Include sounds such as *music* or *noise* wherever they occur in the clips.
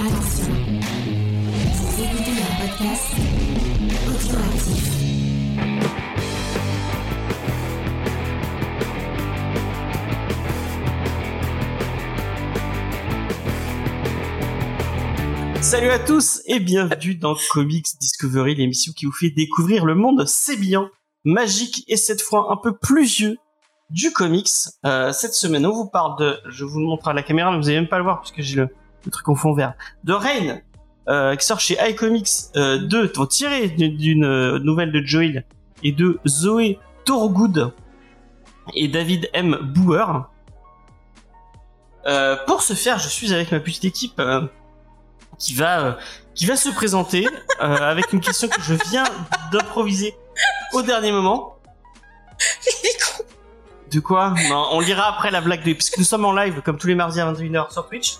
Attention, vous un podcast. Salut à tous et bienvenue dans Comics Discovery, l'émission qui vous fait découvrir le monde sébillant, magique et cette fois un peu plus vieux du comics. Euh, cette semaine, on vous parle de, je vous le montre à la caméra, mais vous allez même pas le voir puisque j'ai le, le truc en fond vert, de Rain, euh, qui sort chez iComics euh, 2, tiré d'une euh, nouvelle de Joel et de Zoé Torgood et David M. Bauer. Euh, pour ce faire, je suis avec ma petite équipe euh, qui va qui va se présenter avec une question que je viens d'improviser au dernier moment. *laughs* De quoi Non, on lira après la blague de puisque nous sommes en live comme tous les mardis à 21h sur Twitch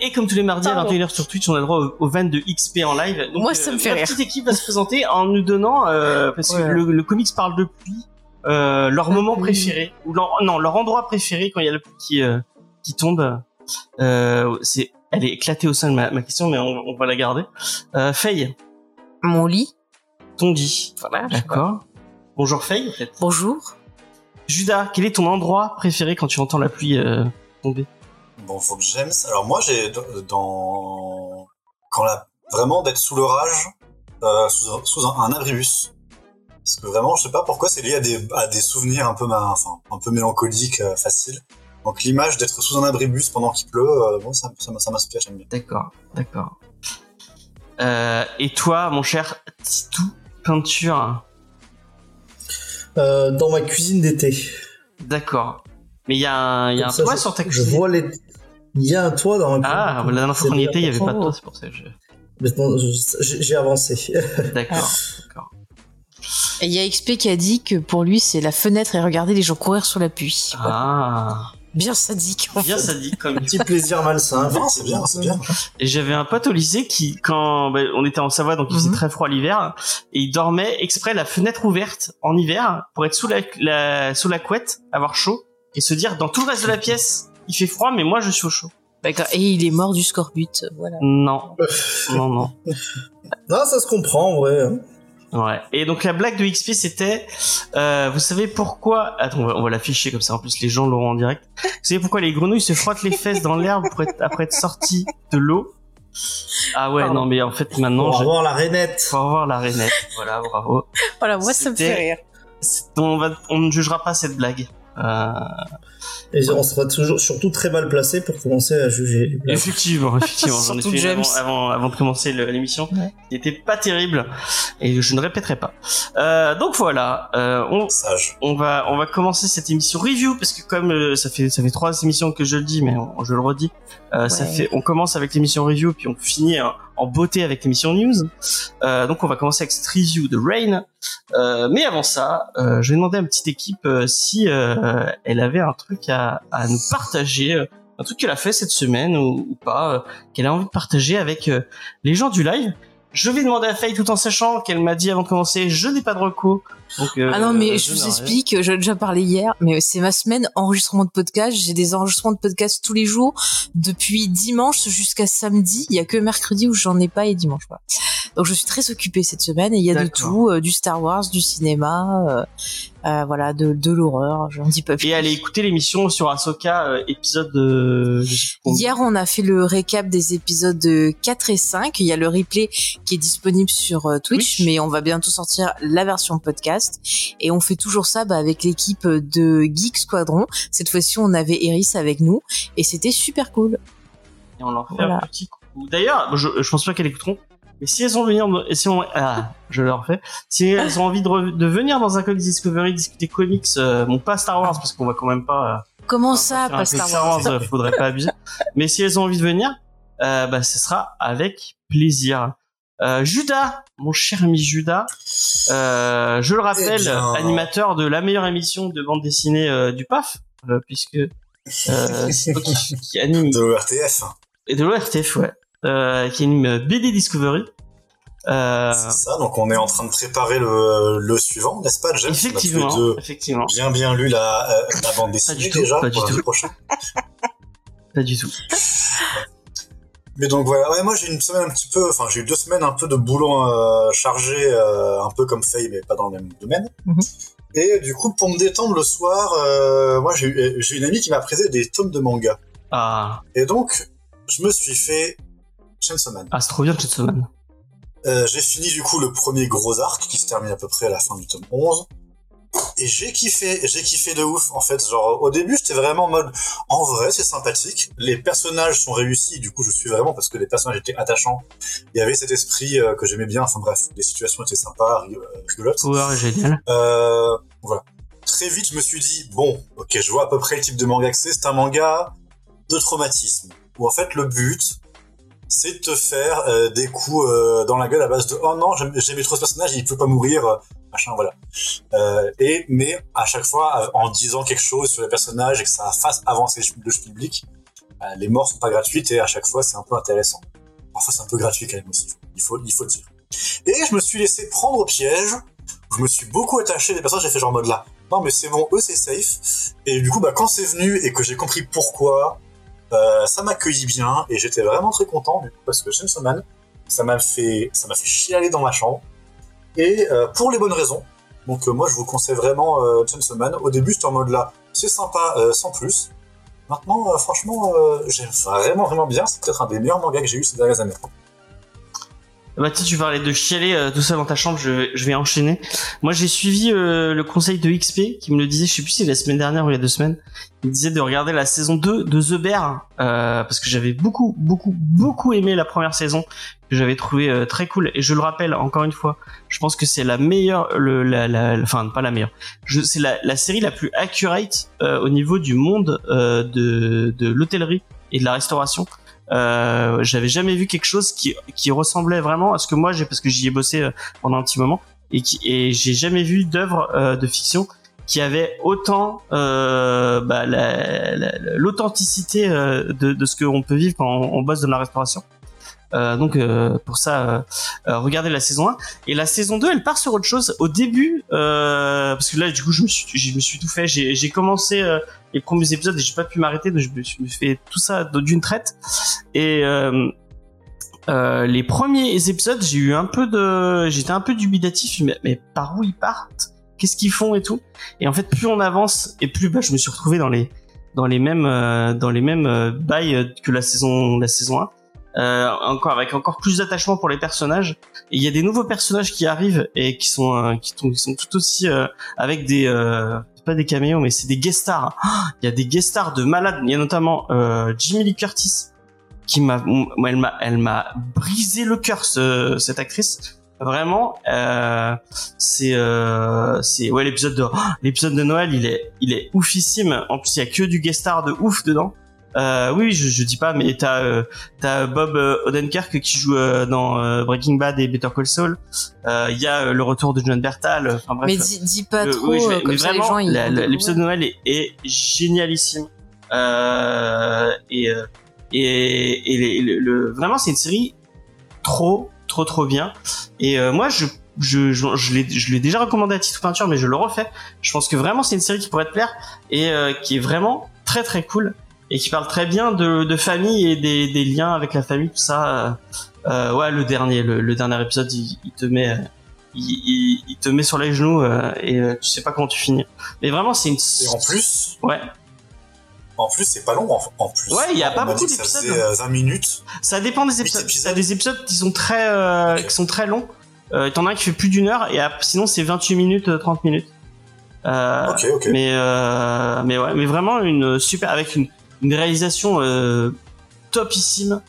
et comme tous les mardis à Pardon. 21h sur Twitch, on a le droit aux, aux vannes de XP en live. Donc, Moi, ça me fait la rire. petite équipe va se présenter en nous donnant euh, parce que le, le comics parle de pluie, euh, leur moment pluie. préféré ou leur non leur endroit préféré quand il y a la pluie qui euh, qui tombe. Euh, c'est elle est éclatée au sein de ma, ma question, mais on, on va la garder. Euh, Faye, Mon lit. ton dit. Voilà. D'accord. Bonjour Faye, en fait. Bonjour. Judas, quel est ton endroit préféré quand tu entends la pluie euh, tomber? Bon, faut que j'aime ça. Alors moi, j'ai dans quand la vraiment d'être sous l'orage, euh, sous, un- sous un, un abribus. Parce que vraiment, je sais pas pourquoi, c'est lié à des, à des souvenirs un peu, ma- enfin, un peu mélancoliques, euh, faciles. Donc l'image d'être sous un abribus pendant qu'il pleut, bon, ça, ça, ça m'inspire, j'aime bien. D'accord, d'accord. Et toi, mon cher Titou, peinture Euh, dans ma cuisine d'été. D'accord. Mais il y a un, il y a un ça, toit je- sur ta Je cuisine. vois les. Il y a un toit dans ma Ah, cuisine. la dernière fois qu'on y était, il y avait pas de toit, c'est pour ça que je... Maintenant, je- j'ai avancé. *laughs* D'accord, d'accord. Et il y a XP qui a dit que pour lui, c'est la fenêtre et regarder les gens courir sur la pluie. Ah, Bien sadique. en bien fait. ça dit comme Petit plaisir malsain. C'est bien, c'est bien. Et j'avais un pote au lycée qui, quand bah, on était en Savoie, donc il faisait Mhm. très froid l'hiver, et il dormait exprès la fenêtre ouverte en hiver pour être sous la, la- sous la couette, avoir chaud, et se dire dans tout le reste de la pièce, il fait froid, mais moi je suis au chaud. D'accord. Et il est mort du scorbut. Voilà. Non, non, non. Non, ça se comprend, en vrai. hein. Ouais. Et donc la blague de XP c'était, euh, vous savez pourquoi Attends, on va, l'afficher comme ça. En plus, les gens l'auront en direct. Vous savez pourquoi les grenouilles se frottent les fesses dans l'herbe pour être, après être sorties de l'eau? Ah ouais, Pardon. non, mais en fait maintenant, Pour avoir la rainette. faut avoir la rainette. Voilà, bravo. Voilà, moi, ça me fait rire. On, va, on ne jugera pas cette blague. Euh, Et on sera toujours, surtout très mal placé pour commencer à juger les blagues. effectivement, effectivement, j'en ai fait avant, avant, avant de commencer l'émission. Ouais. Il était pas terrible et je ne répéterai pas. Euh, donc voilà, euh, on, Sage. on va on va commencer cette émission review parce que comme euh, ça fait ça fait trois émissions que je le dis mais on- je le redis euh, ça fait on commence avec l'émission review puis on finit en, en beauté avec l'émission news. Euh, donc on va commencer avec cette review de Rain. Euh, mais avant ça euh, je vais demander à une petite équipe si elle avait un truc à, nous partager un truc qu'elle a fait cette semaine ou, pas qu'elle a envie de partager avec les gens du live. Je vais demander à Faye tout en sachant qu'elle m'a dit avant de commencer je n'ai pas de recours donc, euh, Ah non, mais je vous explique, j'en ai déjà parlé hier, mais c'est ma semaine enregistrement de podcast. J'ai des enregistrements de podcast tous les jours, depuis dimanche jusqu'à samedi. Il y a que mercredi où j'en ai pas et dimanche. Voilà. Donc je suis très occupée cette semaine et il y a de tout, euh, du Star Wars, du cinéma, euh, voilà, de, de l'horreur. J'en dis pas plus. Et allez écouter l'émission sur Ahsoka, épisode de... je. Hier, on a fait le récap des épisodes de 4 et 5. Il y a le replay qui est disponible sur Twitch, Twitch. mais on va bientôt sortir la version podcast. Et on fait toujours ça bah, avec l'équipe de Geek Squadron. Cette fois-ci, on avait Eris avec nous et c'était super cool. Et on leur fait Voilà. un petit coucou. D'ailleurs, je, je pense pas qu'elles écouteront. Mais si elles ont venir, si on, ah, je leur fais. Si elles ont envie de, re- de venir dans un Comics Discovery discuter comics, euh, bon pas Star Wars parce qu'on va quand même pas. euh, Comment ça, pas Star Wars euh, faudrait pas abuser. Mais si elles ont envie de venir, euh, bah ce sera avec plaisir. Euh, Judas, mon cher ami Judas, euh, je le rappelle, Eh bien. animateur de la meilleure émission de bande dessinée euh, du PAF, euh, puisque euh, c'est *laughs* toi qui, qui anime De l'ORTF. et de l'ORTF, ouais, euh, qui anime BD Discovery. Euh, C'est ça, donc on est en train de préparer le, le suivant, n'est-ce pas, James effectivement, deux effectivement, bien bien lu la, euh, la bande dessinée du tout, déjà pas pour du tout. pas du tout. Mais donc voilà, ouais, moi j'ai une semaine un petit peu, enfin j'ai eu deux semaines un peu de boulot euh, chargé, euh, un peu comme Faye, mais pas dans le même domaine. Mhm. Et du coup, pour me détendre le soir, euh, moi j'ai une amie qui m'a prêté des tomes de manga. Ah, Et donc, je me suis fait Chainsaw Man. ah c'est trop bien Chainsaw Man. J'ai fini du coup le premier gros arc qui se termine à peu près à la fin du tome 11. Et j'ai kiffé, j'ai kiffé de ouf en fait. Genre au début j'étais vraiment en mode en vrai c'est sympathique, les personnages sont réussis, du coup je suis vraiment parce que les personnages étaient attachants. Il y avait cet esprit euh, que j'aimais bien, enfin bref, les situations étaient sympas, euh, rigolotes. Est génial. Euh, voilà. Très vite, je me suis dit, bon, ok, je vois à peu près le type de manga que c'est. C'est un manga de traumatisme. Où en fait, le but, c'est de te faire euh, des coups dans la gueule à base de, oh non, j'aimais trop ce personnage, il peut pas mourir, machin, voilà. Euh, et, mais à chaque fois, en disant quelque chose sur les personnages et que ça fasse avancer le public, euh, les morts sont pas gratuites et à chaque fois, c'est un peu intéressant. Parfois, c'est un peu gratuit quand même aussi. Il faut, il faut le dire. Et je me suis laissé prendre au piège je me suis beaucoup attaché des personnages, j'ai fait genre en mode là. Non mais c'est bon, eux c'est safe. Et du coup, bah quand c'est venu et que j'ai compris pourquoi, euh, ça m'accueillit bien et j'étais vraiment très content du coup, parce que Chainsaw ça m'a fait, ça m'a fait chialer dans ma chambre et euh, pour les bonnes raisons. Donc euh, moi je vous conseille vraiment euh, Chainsaw Man. Au début j'étais en mode là, c'est sympa euh, sans plus. Maintenant, franchement, j'aime vraiment vraiment bien. C'est peut-être un des meilleurs mangas que j'ai eu ces dernières années. Bah tiens, tu parlais de chialer euh, tout seul dans ta chambre, je, je vais enchaîner. Moi j'ai suivi euh, le conseil de XP qui me le disait, je sais plus si la semaine dernière ou il y a deux semaines, il disait de regarder la saison 2 de The Bear, euh, parce que j'avais beaucoup, beaucoup, beaucoup aimé la première saison, que j'avais trouvé euh, très cool, et je le rappelle encore une fois, je pense que c'est la meilleure, le, la, la, enfin pas la meilleure, c'est la, la série la plus accurate euh, au niveau du monde euh, de, de l'hôtellerie et de la restauration. Euh, j'avais jamais vu quelque chose qui, qui ressemblait vraiment à ce que moi j'ai parce que j'y ai bossé euh, pendant un petit moment et qui et j'ai jamais vu d'œuvre euh, de fiction qui avait autant euh, bah, la- la- l'authenticité euh, de, de ce qu'on peut vivre quand on, on bosse dans la restauration. Euh, donc euh, pour ça, euh, euh, regardez la saison 1 et la saison 2, elle part sur autre chose. Au début, euh, parce que là du coup je me suis, je me suis tout fait. J'ai commencé euh, les premiers épisodes et j'ai pas pu m'arrêter, donc je me suis fait tout ça d'une traite. Et les premiers épisodes, j'ai eu un peu de, j'étais un peu dubitatif, mais, mais par où ils partent, qu'est-ce qu'ils font et tout? Et en fait, plus on avance et plus bah, je me suis retrouvé dans les dans les mêmes dans les mêmes bails que la saison la saison 1. Euh, encore avec encore plus d'attachement pour les personnages. Et il y a des nouveaux personnages qui arrivent et qui sont euh, qui, qui sont tout aussi euh, avec des euh, pas des caméos mais c'est des guest stars. *gasps* Il y a des guest stars de malades. Il y a notamment euh, Jimmy Lee Curtis qui m'a elle m'a elle m'a brisé le cœur ce, cette actrice. Vraiment euh, c'est c'est ouais l'épisode de *gasps* l'épisode de Noël il est il est oufissime. En plus il y a que du guest star de ouf dedans euh, oui je, je dis pas mais t'as euh, t'as Bob euh, Odenkirk qui joue euh, dans euh, Breaking Bad et Better Call Saul Euh, il y a euh, le retour de John Bertal enfin bref mais dis, dis pas euh, trop, oui, vais- euh, comme mais ça les vraiment, l'épisode de. Noël est, est génialissime. Euh, et, euh, et, et les- le, le- vraiment, c'est une série trop, trop, trop bien. Et euh, moi, je, je, je, je l'ai, je l'ai déjà recommandé à titre peinture, mais je le refais. Je pense que vraiment, c'est une série qui pourrait te plaire et euh, qui est vraiment très, très cool et qui parle très bien de, de famille et des, des liens avec la famille, tout ça. Euh, euh, ouais, le dernier, le, le dernier épisode, il, il te met, il, il, il te met sur les genoux euh, et euh, tu sais pas comment tu finis. Mais vraiment, c'est une. Et en plus, Ouais, en plus c'est pas long en, plus. Ouais, il y a pas beaucoup ça d'épisodes. euh, 20 minutes. ça dépend des épisodes. T'as des épisodes qui sont très, euh, Ok. qui sont très longs. T'en as un qui fait plus d'une heure et sinon c'est 28 minutes, euh, 30 minutes. Euh, ok, ok. Mais euh, mais ouais, mais vraiment une super avec une, une réalisation euh, topissime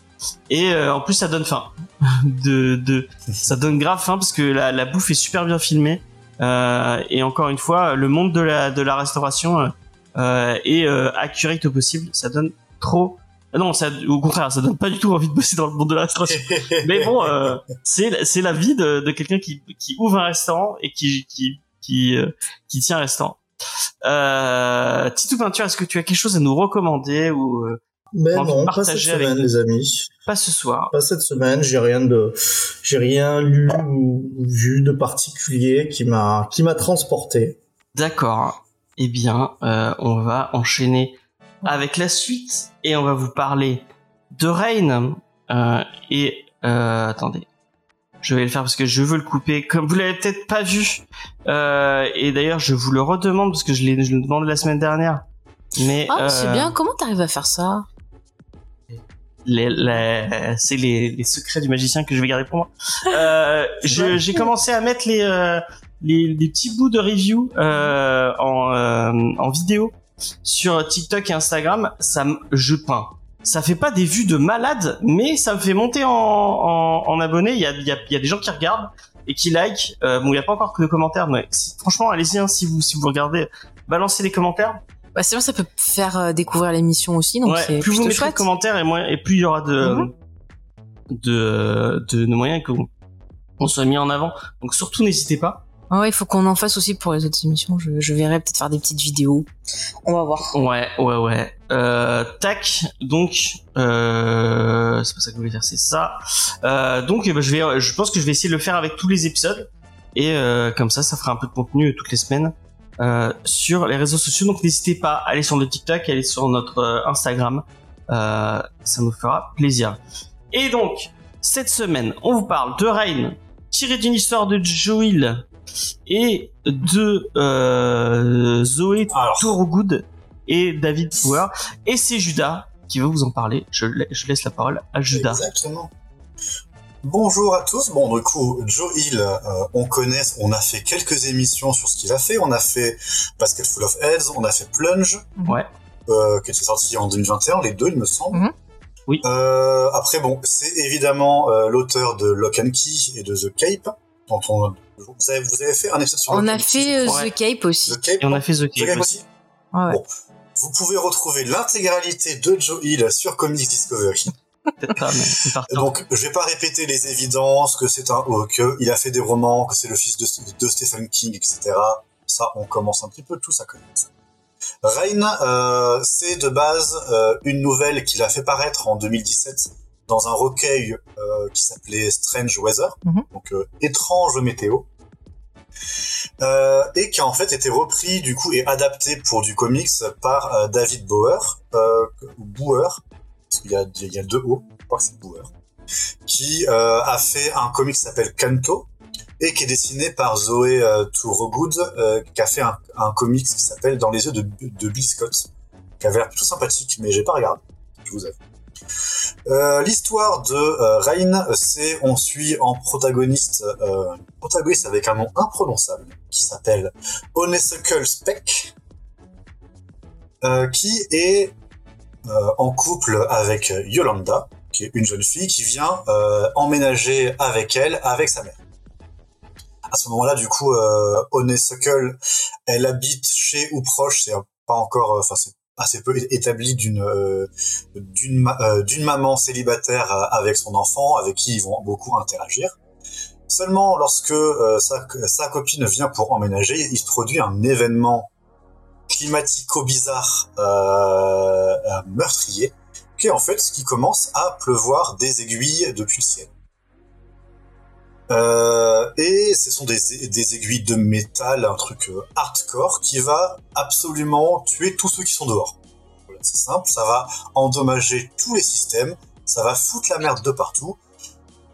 et euh, en plus ça donne faim. *laughs* de de ça donne grave faim parce que la, la bouffe est super bien filmée Euh, et encore une fois le monde de la de la restauration euh, euh, est euh, accurate au possible. Ça donne trop ah non, ça, au contraire, ça donne pas du tout envie de bosser dans le monde de la restauration. *laughs* Mais bon, euh, c'est c'est la vie de, de quelqu'un qui, qui ouvre un restaurant et qui qui qui, euh, qui tient un restaurant. Euh, Titou Peinture, est-ce que tu as quelque chose à nous recommander ou euh, non, pas cette semaine, les amis. pas ce soir Pas cette semaine. J'ai rien de, j'ai rien lu ou vu de particulier qui m'a, qui m'a transporté. D'accord. Eh bien, euh, on va enchaîner avec la suite et on va vous parler de Rain. Euh, et euh, attendez, je vais le faire parce que je veux le couper. Comme vous l'avez peut-être pas vu, euh, et d'ailleurs je vous le redemande parce que je l'ai je l'ai demandé la semaine dernière. Mais Ah, c'est euh, bien. Comment t'arrives à faire ça c'est les, les secrets du magicien que je vais garder pour moi. Euh, *laughs* j'ai commencé à mettre les, euh, les, les petits bouts de review euh, en, euh, en vidéo sur TikTok et Instagram. Ça, me- je peins. Ça fait pas des vues de malade, mais ça me fait monter en, en, en abonnés. Il y a, il y, a, il y a des gens qui regardent et qui like. Euh, bon, il y a pas encore que de commentaires, mais si- franchement, allez-y hein, si vous si vous regardez, balancez les commentaires. Bah, c'est vrai, ça peut faire euh, découvrir l'émission aussi, donc Ouais, c'est plus vous mettrez de commentaires et moins et plus il y aura de Mhm. de, de de moyens que on soit mis en avant. Donc surtout n'hésitez pas. Ouais, il faut qu'on en fasse aussi pour les autres émissions. Je, je verrai peut-être faire des petites vidéos. On va voir. Ouais, ouais, ouais. Euh, tac. Donc euh, c'est pas ça que je voulais dire, c'est ça. Euh, donc ben, je vais, je pense que je vais essayer de le faire avec tous les épisodes et euh, comme ça, ça fera un peu de contenu toutes les semaines. euh, sur les réseaux sociaux. Donc n'hésitez pas à aller sur notre TikTok, aller sur notre euh, Instagram. Ça nous fera plaisir. Et donc, cette semaine, on vous parle de Rain, tiré d'une histoire de Joel et de euh, Zoé Thorogood et David Power. Et c'est Judas qui va vous en parler. Je, la- je laisse la parole à Judas. Exactement. Bonjour à tous. Bon, du coup, Joe Hill, euh, on connaît, on a fait quelques émissions sur ce qu'il a fait. On a fait Basket Full of Heads, on a fait Plunge, Ouais. euh, qui était sorti en 2021, les deux, il me semble. Mhm. Oui. Euh, après, bon, c'est évidemment l'auteur de Lock and Key et de The Cape. Dont on, vous, avez, vous avez fait un épisode sur On a fait euh, Ouais. The Cape aussi. The Cape. Et on a fait The The Cape aussi. aussi. Ouais, ouais. Bon. Vous pouvez retrouver l'intégralité de Joe Hill sur Comics Discovery. *laughs* Peut-être pas, mais on part. Donc, je vais pas répéter les évidences, que c'est un, euh, que il a fait des romans, que c'est le fils de, de Stephen King, etc. Ça, on commence un petit peu tous à connaître. Rain, euh, c'est de base euh, une nouvelle qu'il a fait paraître en 2017 dans un recueil euh, qui s'appelait Strange Weather, Mhm. donc euh, étrange météo, euh, et qui a en fait été repris du coup et adapté pour du comics par euh, David Bauer, euh, parce qu'il y a, il y a deux O, je crois que c'est Bauer, qui euh, a fait un comic qui s'appelle Kanto et qui est dessiné par Zoé Tourogood, qui a fait un, un comic qui s'appelle Dans les yeux de, de Bill Scott, qui avait l'air plutôt sympathique, mais j'ai pas regardé, je vous avoue. Euh, L'histoire de euh, Rain, c'est on suit en protagoniste, euh, protagoniste avec un nom imprononçable qui s'appelle Honeysuckle Speck, euh, qui est euh, en couple avec Yolanda, qui est une jeune fille qui vient euh, emménager avec elle, avec sa mère. À ce moment-là, du coup, euh, Honeysuckle, elle habite chez ou proche, c'est pas encore, euh, enfin c'est assez peu établi d'une euh, euh, d'une maman célibataire euh, avec son enfant, avec qui ils vont beaucoup interagir. Seulement, lorsque sa, sa copine vient pour emménager, il se produit un événement climatico-bizarre, meurtrier, qui est en fait ce qui commence à pleuvoir des aiguilles depuis le ciel. Euh, et ce sont des, aiguilles de métal, un truc euh, hardcore, qui va absolument tuer tous ceux qui sont dehors. Voilà, c'est simple, ça va endommager tous les systèmes, ça va foutre la merde de partout,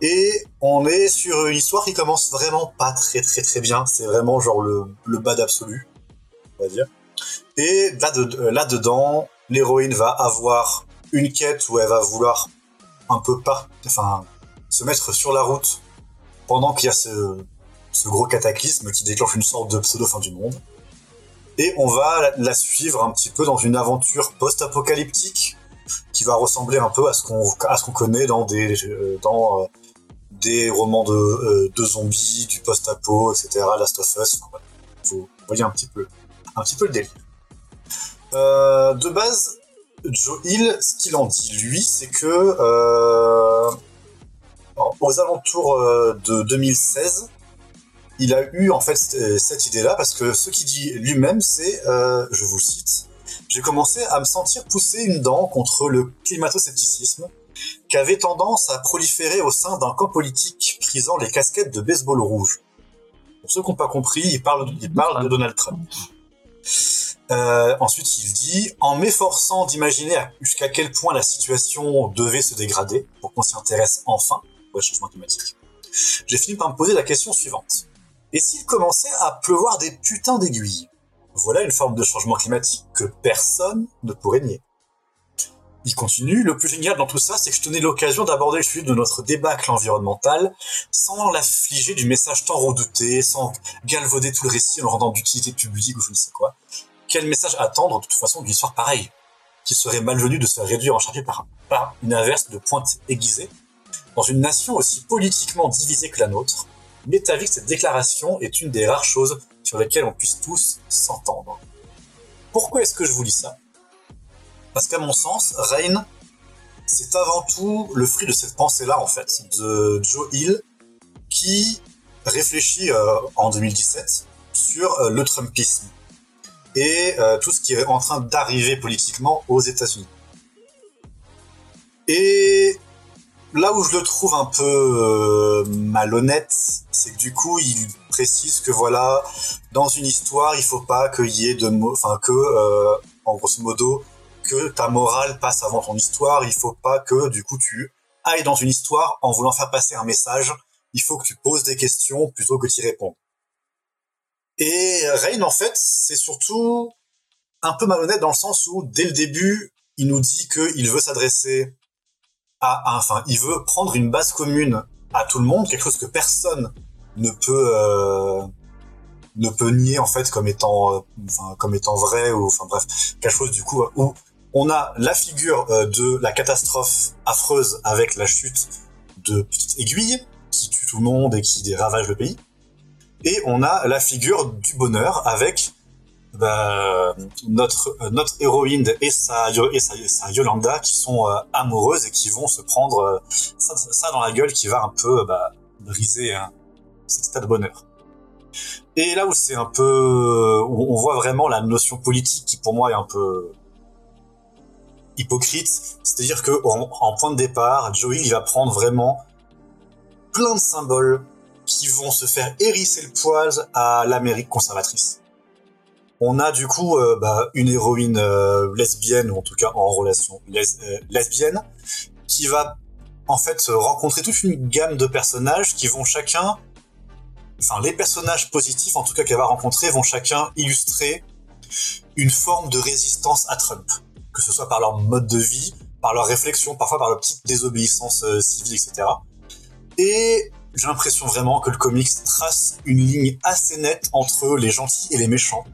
et on est sur une histoire qui commence vraiment pas très très très bien, c'est vraiment genre le, le bad absolu, on va dire. Et là dedans, l'héroïne va avoir une quête où elle va vouloir un peu pas, enfin, se mettre sur la route pendant qu'il y a ce, gros cataclysme qui déclenche une sorte de pseudo fin du monde. Et on va la, suivre un petit peu dans une aventure post-apocalyptique qui va ressembler un peu à ce qu'on connaît dans des euh, euh, romans de, euh, de zombies, du post-apo, etc. Last of Us. Vous voyez un petit peu le délire. De base, Joe Hill, ce qu'il en dit lui, c'est que aux alentours euh, de 2016, il a eu en fait c- cette idée-là parce que ce qu'il dit lui-même, c'est, euh, je vous cite, j'ai commencé à me sentir pousser une dent contre le climato-scepticisme qui avait tendance à proliférer au sein d'un camp politique prisant les casquettes de baseball rouge. Pour ceux qui n'ont pas compris, il parle, il parle de Donald Trump. Euh, ensuite, il dit en m'efforçant d'imaginer jusqu'à quel point la situation devait se dégrader pour qu'on s'y intéresse enfin au changement climatique, j'ai fini par me poser la question suivante et s'il commençait à pleuvoir des putains d'aiguilles? Voilà une forme de changement climatique que personne ne pourrait nier. Il continue, le plus génial dans tout ça, c'est que je tenais l'occasion d'aborder le sujet de notre débâcle environnemental sans l'affliger du message tant redouté, sans galvauder tout le récit en le rendant d'utilité publique ou je ne sais quoi. Quel message attendre de toute façon d'une histoire pareille Qui serait malvenu de se réduire en charpie par, par une inverse de pointe aiguisée Dans une nation aussi politiquement divisée que la nôtre, m'est avis que cette déclaration est une des rares choses sur lesquelles on puisse tous s'entendre. Pourquoi est-ce que je vous lis ça? Parce qu'à mon sens, Rain, c'est avant tout le fruit de cette pensée-là, en fait, de Joe Hill, qui réfléchit euh, en 2017 sur euh, le Trumpisme et euh, tout ce qui est en train d'arriver politiquement aux États-Unis. Et là où je le trouve un peu euh, malhonnête, c'est que du coup, il précise que voilà, dans une histoire, il faut pas qu'il y ait de enfin que, euh, en grosso modo, que ta morale passe avant ton histoire. Il faut pas que du coup tu ailles dans une histoire en voulant faire passer un message. Il faut que tu poses des questions plutôt que tu y réponds. Et Rain, en fait, c'est surtout un peu malhonnête dans le sens où, dès le début, il nous dit qu'il veut s'adresser enfin, il veut prendre une base commune à tout le monde, quelque chose que personne ne peut euh, ne peut nier en fait comme étant, euh, enfin, comme étant vrai ou, enfin bref, quelque chose du coup où on a la figure euh, de la catastrophe affreuse avec la chute de petites aiguilles qui tue tout le monde et qui ravage le pays. Et on a la figure du bonheur avec bah, notre euh, notre héroïne et sa et sa, sa Yolanda qui sont euh, amoureuses et qui vont se prendre euh, ça, ça dans la gueule qui va un peu bah, briser hein, cet état de bonheur. Et là où c'est un peu où on voit vraiment la notion politique qui pour moi est un peu hypocrite, c'est-à-dire que en, en point de départ, Joey il va prendre vraiment plein de symboles qui vont se faire hérisser le poil à l'Amérique conservatrice. On a du coup euh, bah, une héroïne euh, lesbienne, ou en tout cas en relation euh, lesbienne, qui va en fait rencontrer toute une gamme de personnages qui vont chacun, enfin les personnages positifs en tout cas qu'elle va rencontrer vont chacun illustrer une forme de résistance à Trump, que ce soit par leur mode de vie, par leur réflexion, parfois par leur petite désobéissance euh, civile, etc. Et j'ai l'impression vraiment que le comics trace une ligne assez nette entre les gentils et les méchants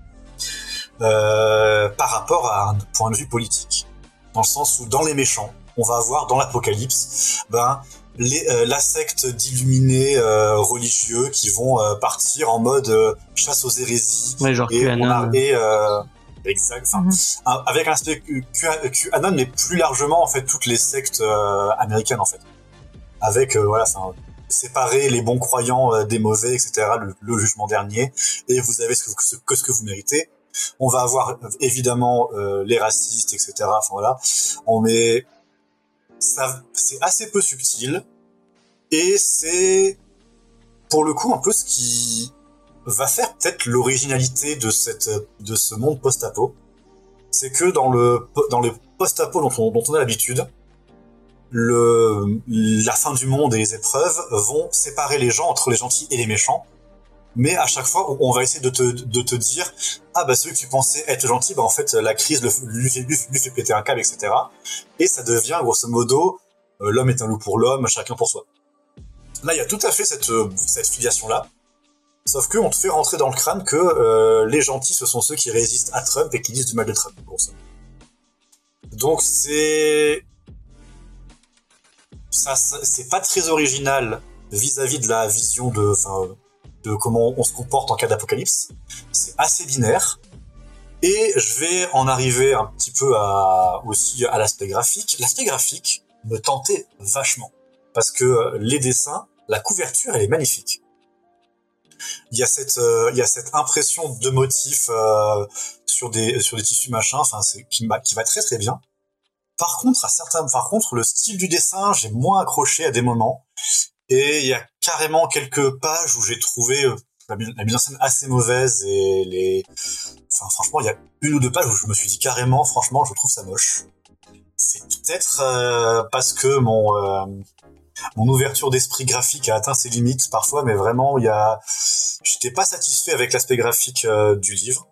euh, par rapport à un point de vue politique. Dans le sens où dans les méchants, on va avoir dans l'apocalypse, ben les, euh, la secte d'illuminés euh, religieux qui vont euh, partir en mode euh, chasse aux hérésies Ouais, genre et on a QAnon. et, euh, exact, enfin, un- avec un aspect Q- Q- QAnon, mais plus largement en fait toutes les sectes euh, américaines en fait, avec euh, voilà, enfin séparer les bons croyants euh, des mauvais, etc. Le, le jugement dernier, et vous avez ce que, ce, que ce que vous méritez. On va avoir euh, évidemment euh, les racistes, etc. Enfin voilà, on met ça, c'est assez peu subtil, et c'est pour le coup un peu ce qui va faire peut-être l'originalité de ce monde post-apo, c'est que dans le dans le post-apo dont on, dont on a l'habitude, le la fin du monde et les épreuves vont séparer les gens entre les gentils et les méchants. Mais à chaque fois, on- va essayer de te, de te dire ah bah celui que tu pensais être gentil, bah en fait la crise le, lui, fait, lui, lui fait péter un câble, etc. Et ça devient grosso modo euh, l'homme est un loup pour l'homme, chacun pour soi. Là, il y a tout à fait cette, euh, cette filiation-là. Sauf que on te fait rentrer dans le crâne que euh, les gentils, ce sont ceux qui résistent à Trump et qui disent du mal de Trump. Donc c'est... Ça- c'est pas très original vis-à-vis de la vision de, enfin, de comment on se comporte en cas d'apocalypse. C'est assez binaire. Et je vais en arriver un petit peu à, aussi à l'aspect graphique. L'aspect graphique me tentait vachement. Parce que euh, les dessins, la couverture, elle est magnifique. Il y a cette, euh, il y a cette impression de motifs euh, sur des, sur des tissus machin, enfin, qui, qui va très très bien. Par contre, à certains, par contre, le style du dessin, j'ai moins accroché à des moments. Et il y a carrément quelques pages où j'ai trouvé euh, la, mise- en scène assez mauvaise et les, enfin franchement il y a une ou deux pages où je me suis dit carrément franchement je trouve ça moche. C'est peut-être euh, parce que mon euh, mon ouverture d'esprit graphique a atteint ses limites parfois, mais vraiment il y a, j'étais pas satisfait avec l'aspect graphique euh, du livre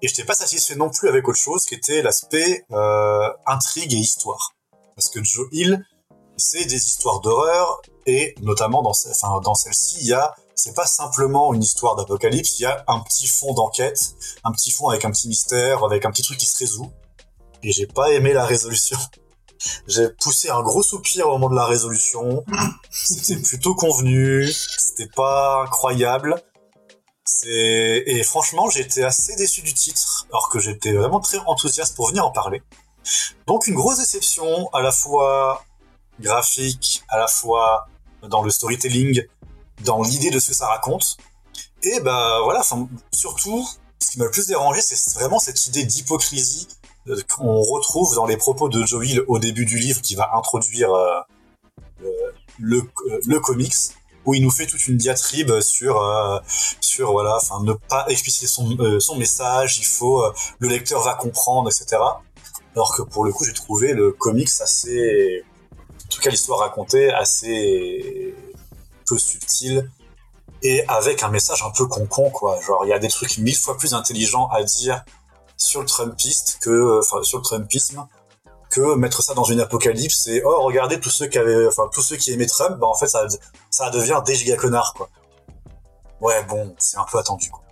et j'étais pas satisfait non plus avec autre chose qui était l'aspect euh, intrigue et histoire. Parce que Joe Hill, c'est des histoires d'horreur et notamment dans, enfin, dans celle-ci, il y a c'est pas simplement une histoire d'apocalypse, il y a un petit fond d'enquête, un petit fond avec un petit mystère, avec un petit truc qui se résout. Et j'ai pas aimé la résolution. *laughs* J'ai poussé un gros soupir au moment de la résolution. *laughs* C'était plutôt convenu, c'était pas incroyable. C'est et franchement, j'étais assez déçu du titre, alors que j'étais vraiment très enthousiaste pour venir en parler. Donc une grosse déception, à la fois graphique, à la fois dans le storytelling, dans l'idée de ce que ça raconte. Et bah voilà, surtout, ce qui m'a le plus dérangé, c'est vraiment cette idée d'hypocrisie euh, qu'on retrouve dans les propos de Joe Hill au début du livre qui va introduire euh, euh, le comics où il nous fait toute une diatribe sur euh, sur voilà enfin ne pas expliciter son euh, son message il faut le lecteur va comprendre etc alors que pour le coup j'ai trouvé le comics assez tout cas l'histoire racontée assez peu subtile et avec un message un peu con-con quoi. Genre il y a des trucs mille fois plus intelligents à dire sur le Trumpiste que enfin sur le Trumpisme que mettre ça dans une apocalypse et oh regardez tous ceux qui avaient enfin tous ceux qui aimaient Trump bah en fait ça ça devient des giga connards quoi. Ouais bon c'est un peu attendu quoi.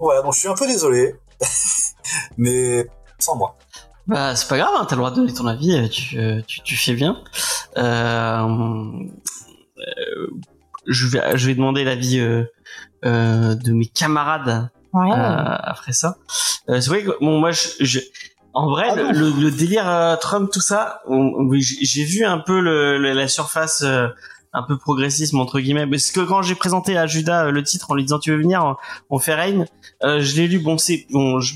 Voilà donc je suis un peu désolé *laughs* mais sans moi Bah, c'est pas grave, hein, t'as le droit de donner ton avis, euh, tu, euh, tu, tu fais bien. Euh, euh, je, vais, je vais demander l'avis euh, euh, de mes camarades Ouais. euh, après ça. Euh, c'est vrai que bon, moi, je, je- en vrai, Ah le, le, le délire Trump, tout ça, j'ai vu un peu le, le- la surface. euh, un peu progressisme entre guillemets parce que quand j'ai présenté à Judas le titre en lui disant tu veux venir on, on fait règne euh, je l'ai lu bon c'est bon je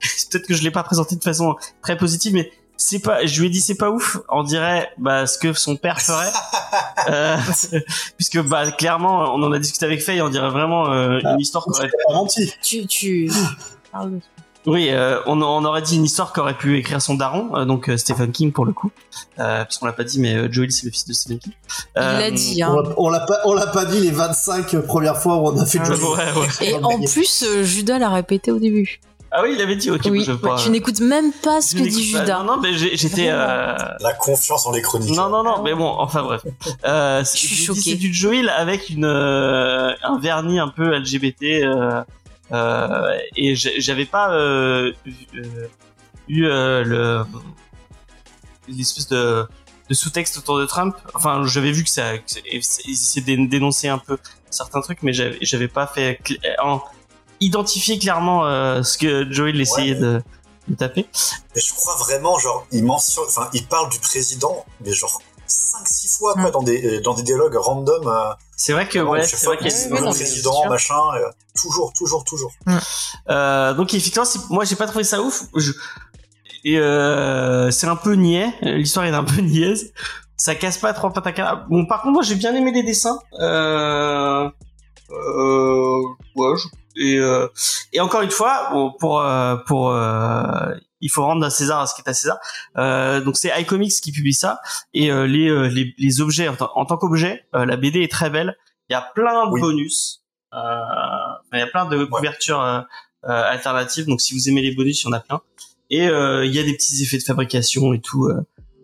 *laughs* peut-être que je l'ai pas présenté de façon très positive mais c'est pas je lui ai dit c'est pas ouf on dirait bah ce que son père ferait *laughs* euh, *laughs* puisque bah clairement on en a discuté avec Faye on dirait vraiment euh, une histoire qui aurait Pas menti. Tu, tu... *gasps* oui, euh, on, on aurait dit une histoire qu'aurait pu écrire son daron, euh, donc euh, Stephen King pour le coup, euh, parce qu'on l'a pas dit, mais euh, Joel c'est le fils de Stephen King. Il l'a dit, On hein. l'a- On l'a pas, on l'a pas dit les 25 premières fois où on a fait Ah, le Ouais, jeu. ouais. Et en plus, euh, Judas l'a répété au début. Ah oui, il avait dit. Ok, oui, je pas, tu n'écoutes même pas ce je que dit pas. Judas. Non, non, mais j'étais. Euh... la confiance en les chroniques Non, non, non, mais bon, enfin bref. *laughs* Euh, c'est- du Joel avec une euh, un vernis un peu LGBT. Euh, euh, et j'avais pas euh, eu, euh, eu euh, le l'espèce de, de sous-texte autour de Trump. Enfin, j'avais vu que ça, que c'est- ils essayaient de dénoncer un peu certains trucs, mais j'avais j'avais pas fait en identifier clairement euh, ce que Joel essayait Ouais. de, de taper. mais je crois vraiment genre il mentionne enfin il parle du président mais genre 5 6 fois quoi Mm. dans des euh, dans des dialogues random euh, C'est vrai que ouais, c'est vrai qu'il y a le président machin euh, toujours toujours toujours Euh, donc effectivement, moi j'ai pas trouvé ça ouf. Je- et, euh, c'est un peu niais. L'histoire est un peu *laughs* niaise. Ça casse pas trois pattes à. Bon, par contre, moi j'ai bien aimé les dessins. Euh, euh, ouais, je- et, euh, et encore une fois, bon, pour euh, pour euh, il faut rendre à César ce qui est à César. Euh, donc c'est iComics qui publie ça et euh, les, euh, les les objets en, tant- en tant qu'objet, euh, la BD est très belle. Il y a plein de Oui. bonus. Euh, il y a plein de couvertures alternatives. Donc si vous aimez les bonus, il y en a plein. Et euh, il y a des petits effets de fabrication et tout, euh,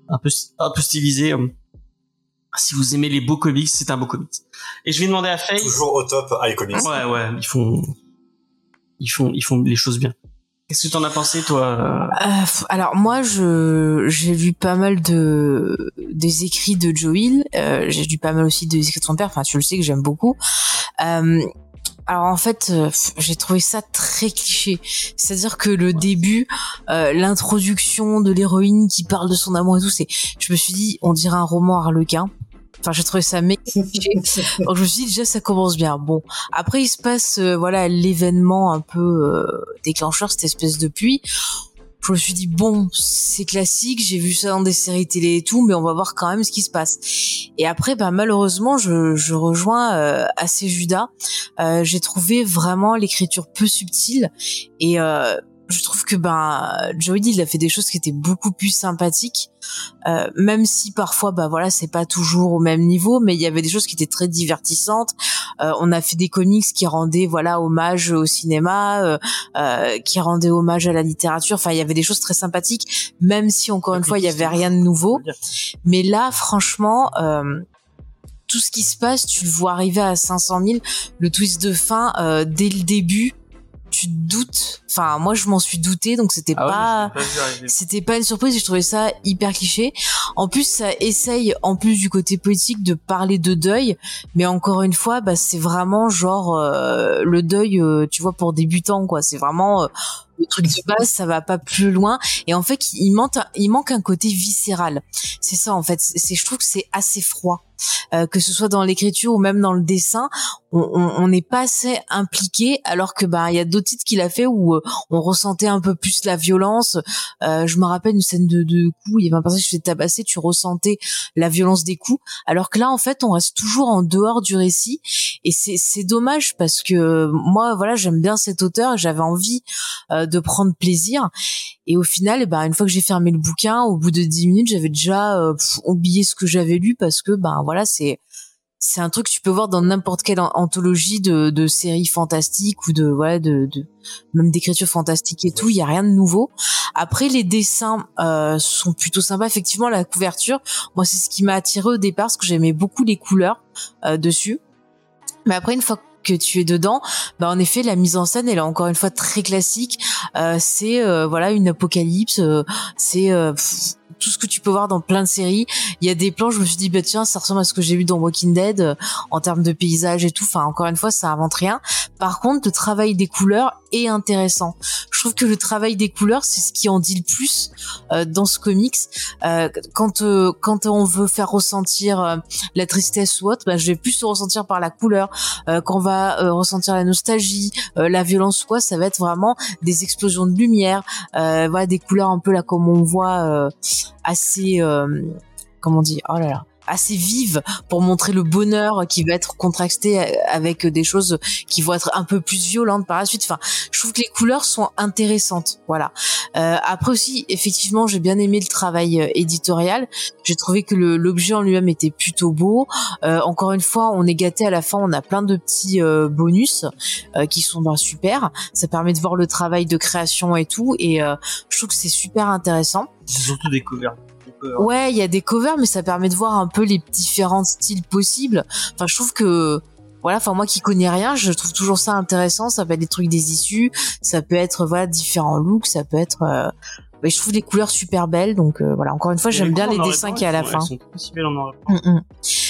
un peu un peu stylisé. euh. Si vous aimez les beaux comics, c'est un beau comics. Et je vais demander à Faye. toujours au top iComics Ouais, ouais, ils font, ils font, ils font les choses bien. Qu'est-ce que t'en as pensé, toi euh? Euh, alors moi, je j'ai lu pas mal de des écrits de Joel. Euh, j'ai lu pas mal aussi des écrits de son père. Enfin, tu le sais que j'aime beaucoup. Euh, alors en fait, euh, j'ai trouvé ça très cliché. C'est-à-dire que le début, euh, l'introduction de l'héroïne qui parle de son amour et tout, c'est, je me suis dit, on dirait un roman harlequin. Enfin, j'ai trouvé ça méga. *laughs* Donc je me suis dit déjà ça commence bien. Bon, après il se passe euh, voilà l'événement un peu euh, déclencheur, cette espèce de pluie. je me suis dit bon, c'est classique, j'ai vu ça dans des séries télé et tout, mais on va voir quand même ce qui se passe. Et après, bah malheureusement, je, je rejoins euh, assez Judas. Euh, j'ai trouvé vraiment l'écriture peu subtile et euh, je trouve que ben Joey il a fait des choses qui étaient beaucoup plus sympathiques. Euh, même si parfois bah voilà c'est pas toujours au même niveau mais il y avait des choses qui étaient très divertissantes. Euh, on a fait des comics qui rendaient voilà hommage au cinéma euh, euh qui rendaient hommage à la littérature. Enfin il y avait des choses très sympathiques même si encore une fois il y avait rien de nouveau. mais là franchement euh, tout ce qui se passe, tu le vois arriver à 500 000. Le twist de fin, euh, dès le début, tu te doutes. Enfin, moi, je m'en suis douté, donc c'était Ah pas, c'était pas une surprise. Je trouvais ça hyper cliché. En plus, ça essaye, en plus du côté politique, de parler de deuil, mais encore une fois, bah, c'est vraiment genre euh, le deuil, euh, tu vois, pour débutants, quoi. C'est vraiment euh, le truc de base, ça va pas plus loin. Et en fait, il manque, un- il manque un côté viscéral. C'est ça, en fait. C'est, je trouve que c'est assez froid. Euh, que ce soit dans l'écriture ou même dans le dessin, on n'est pas assez impliqué, alors que bah il y a d'autres titres qu'il a fait où euh, on ressentait un peu plus la violence. Euh, je me rappelle une scène de, de coups, il y avait un personnage qui se fait tabasser, tu ressentais la violence des coups, alors que là en fait on reste toujours en dehors du récit et c'est dommage parce que moi voilà j'aime bien cet auteur et j'avais envie euh, de prendre plaisir et au final eh ben une fois que j'ai fermé le bouquin au bout de 10 minutes j'avais déjà euh, oublié ce que j'avais lu parce que ben voilà c'est c'est un truc que tu peux voir dans n'importe quelle an- anthologie de, de séries fantastiques ou de voilà de, de même d'écriture fantastique et tout il y a rien de nouveau. Après les dessins euh, sont plutôt sympas. Effectivement la couverture moi c'est ce qui m'a attiré au départ parce que j'aimais beaucoup les couleurs euh, dessus. Mais après une fois que tu es dedans, bah en effet la mise en scène elle est encore une fois très classique. Euh, c'est voilà une apocalypse, c'est tout ce que tu peux voir dans plein de séries. Il y a des plans, je me suis dit bah tiens ça ressemble à ce que j'ai vu dans Walking Dead euh, en termes de paysage et tout. Enfin encore une fois ça invente rien. Par contre le travail des couleurs est intéressant. Je trouve que le travail des couleurs c'est ce qui en dit le plus euh, dans ce comics. Euh, quand euh, quand on veut faire ressentir euh, la tristesse ou autre, bah, je vais plus le ressentir par la couleur. Quand on va ressentir la nostalgie, la violence ou quoi, ça va être vraiment des explosions de lumière, voilà des couleurs un peu là comme on voit assez euh, comment on dit oh là là assez vives pour montrer le bonheur qui va être contrasté avec des choses qui vont être un peu plus violentes par la suite. Enfin, je trouve que les couleurs sont intéressantes. Voilà. Euh, après aussi, effectivement, j'ai bien aimé le travail euh, éditorial. J'ai trouvé que l'objet en lui-même était plutôt beau. Euh, encore une fois, on est gâté à la fin. On a plein de petits euh, bonus euh, qui sont ben, super. Ça permet de voir le travail de création et tout. Et euh, je trouve que c'est super intéressant. C'est surtout des covers. Ouais, il y a des covers, mais ça permet de voir un peu les différents styles possibles. Enfin, je trouve que voilà, enfin moi qui connais rien, je trouve toujours ça intéressant. Ça peut être des trucs des issues, ça peut être voilà différents looks, ça peut être. euh, je trouve les couleurs super belles, donc euh, voilà. Encore une fois, j'aime bien les dessins y a à la fin. Sont belles en. Mm, mm.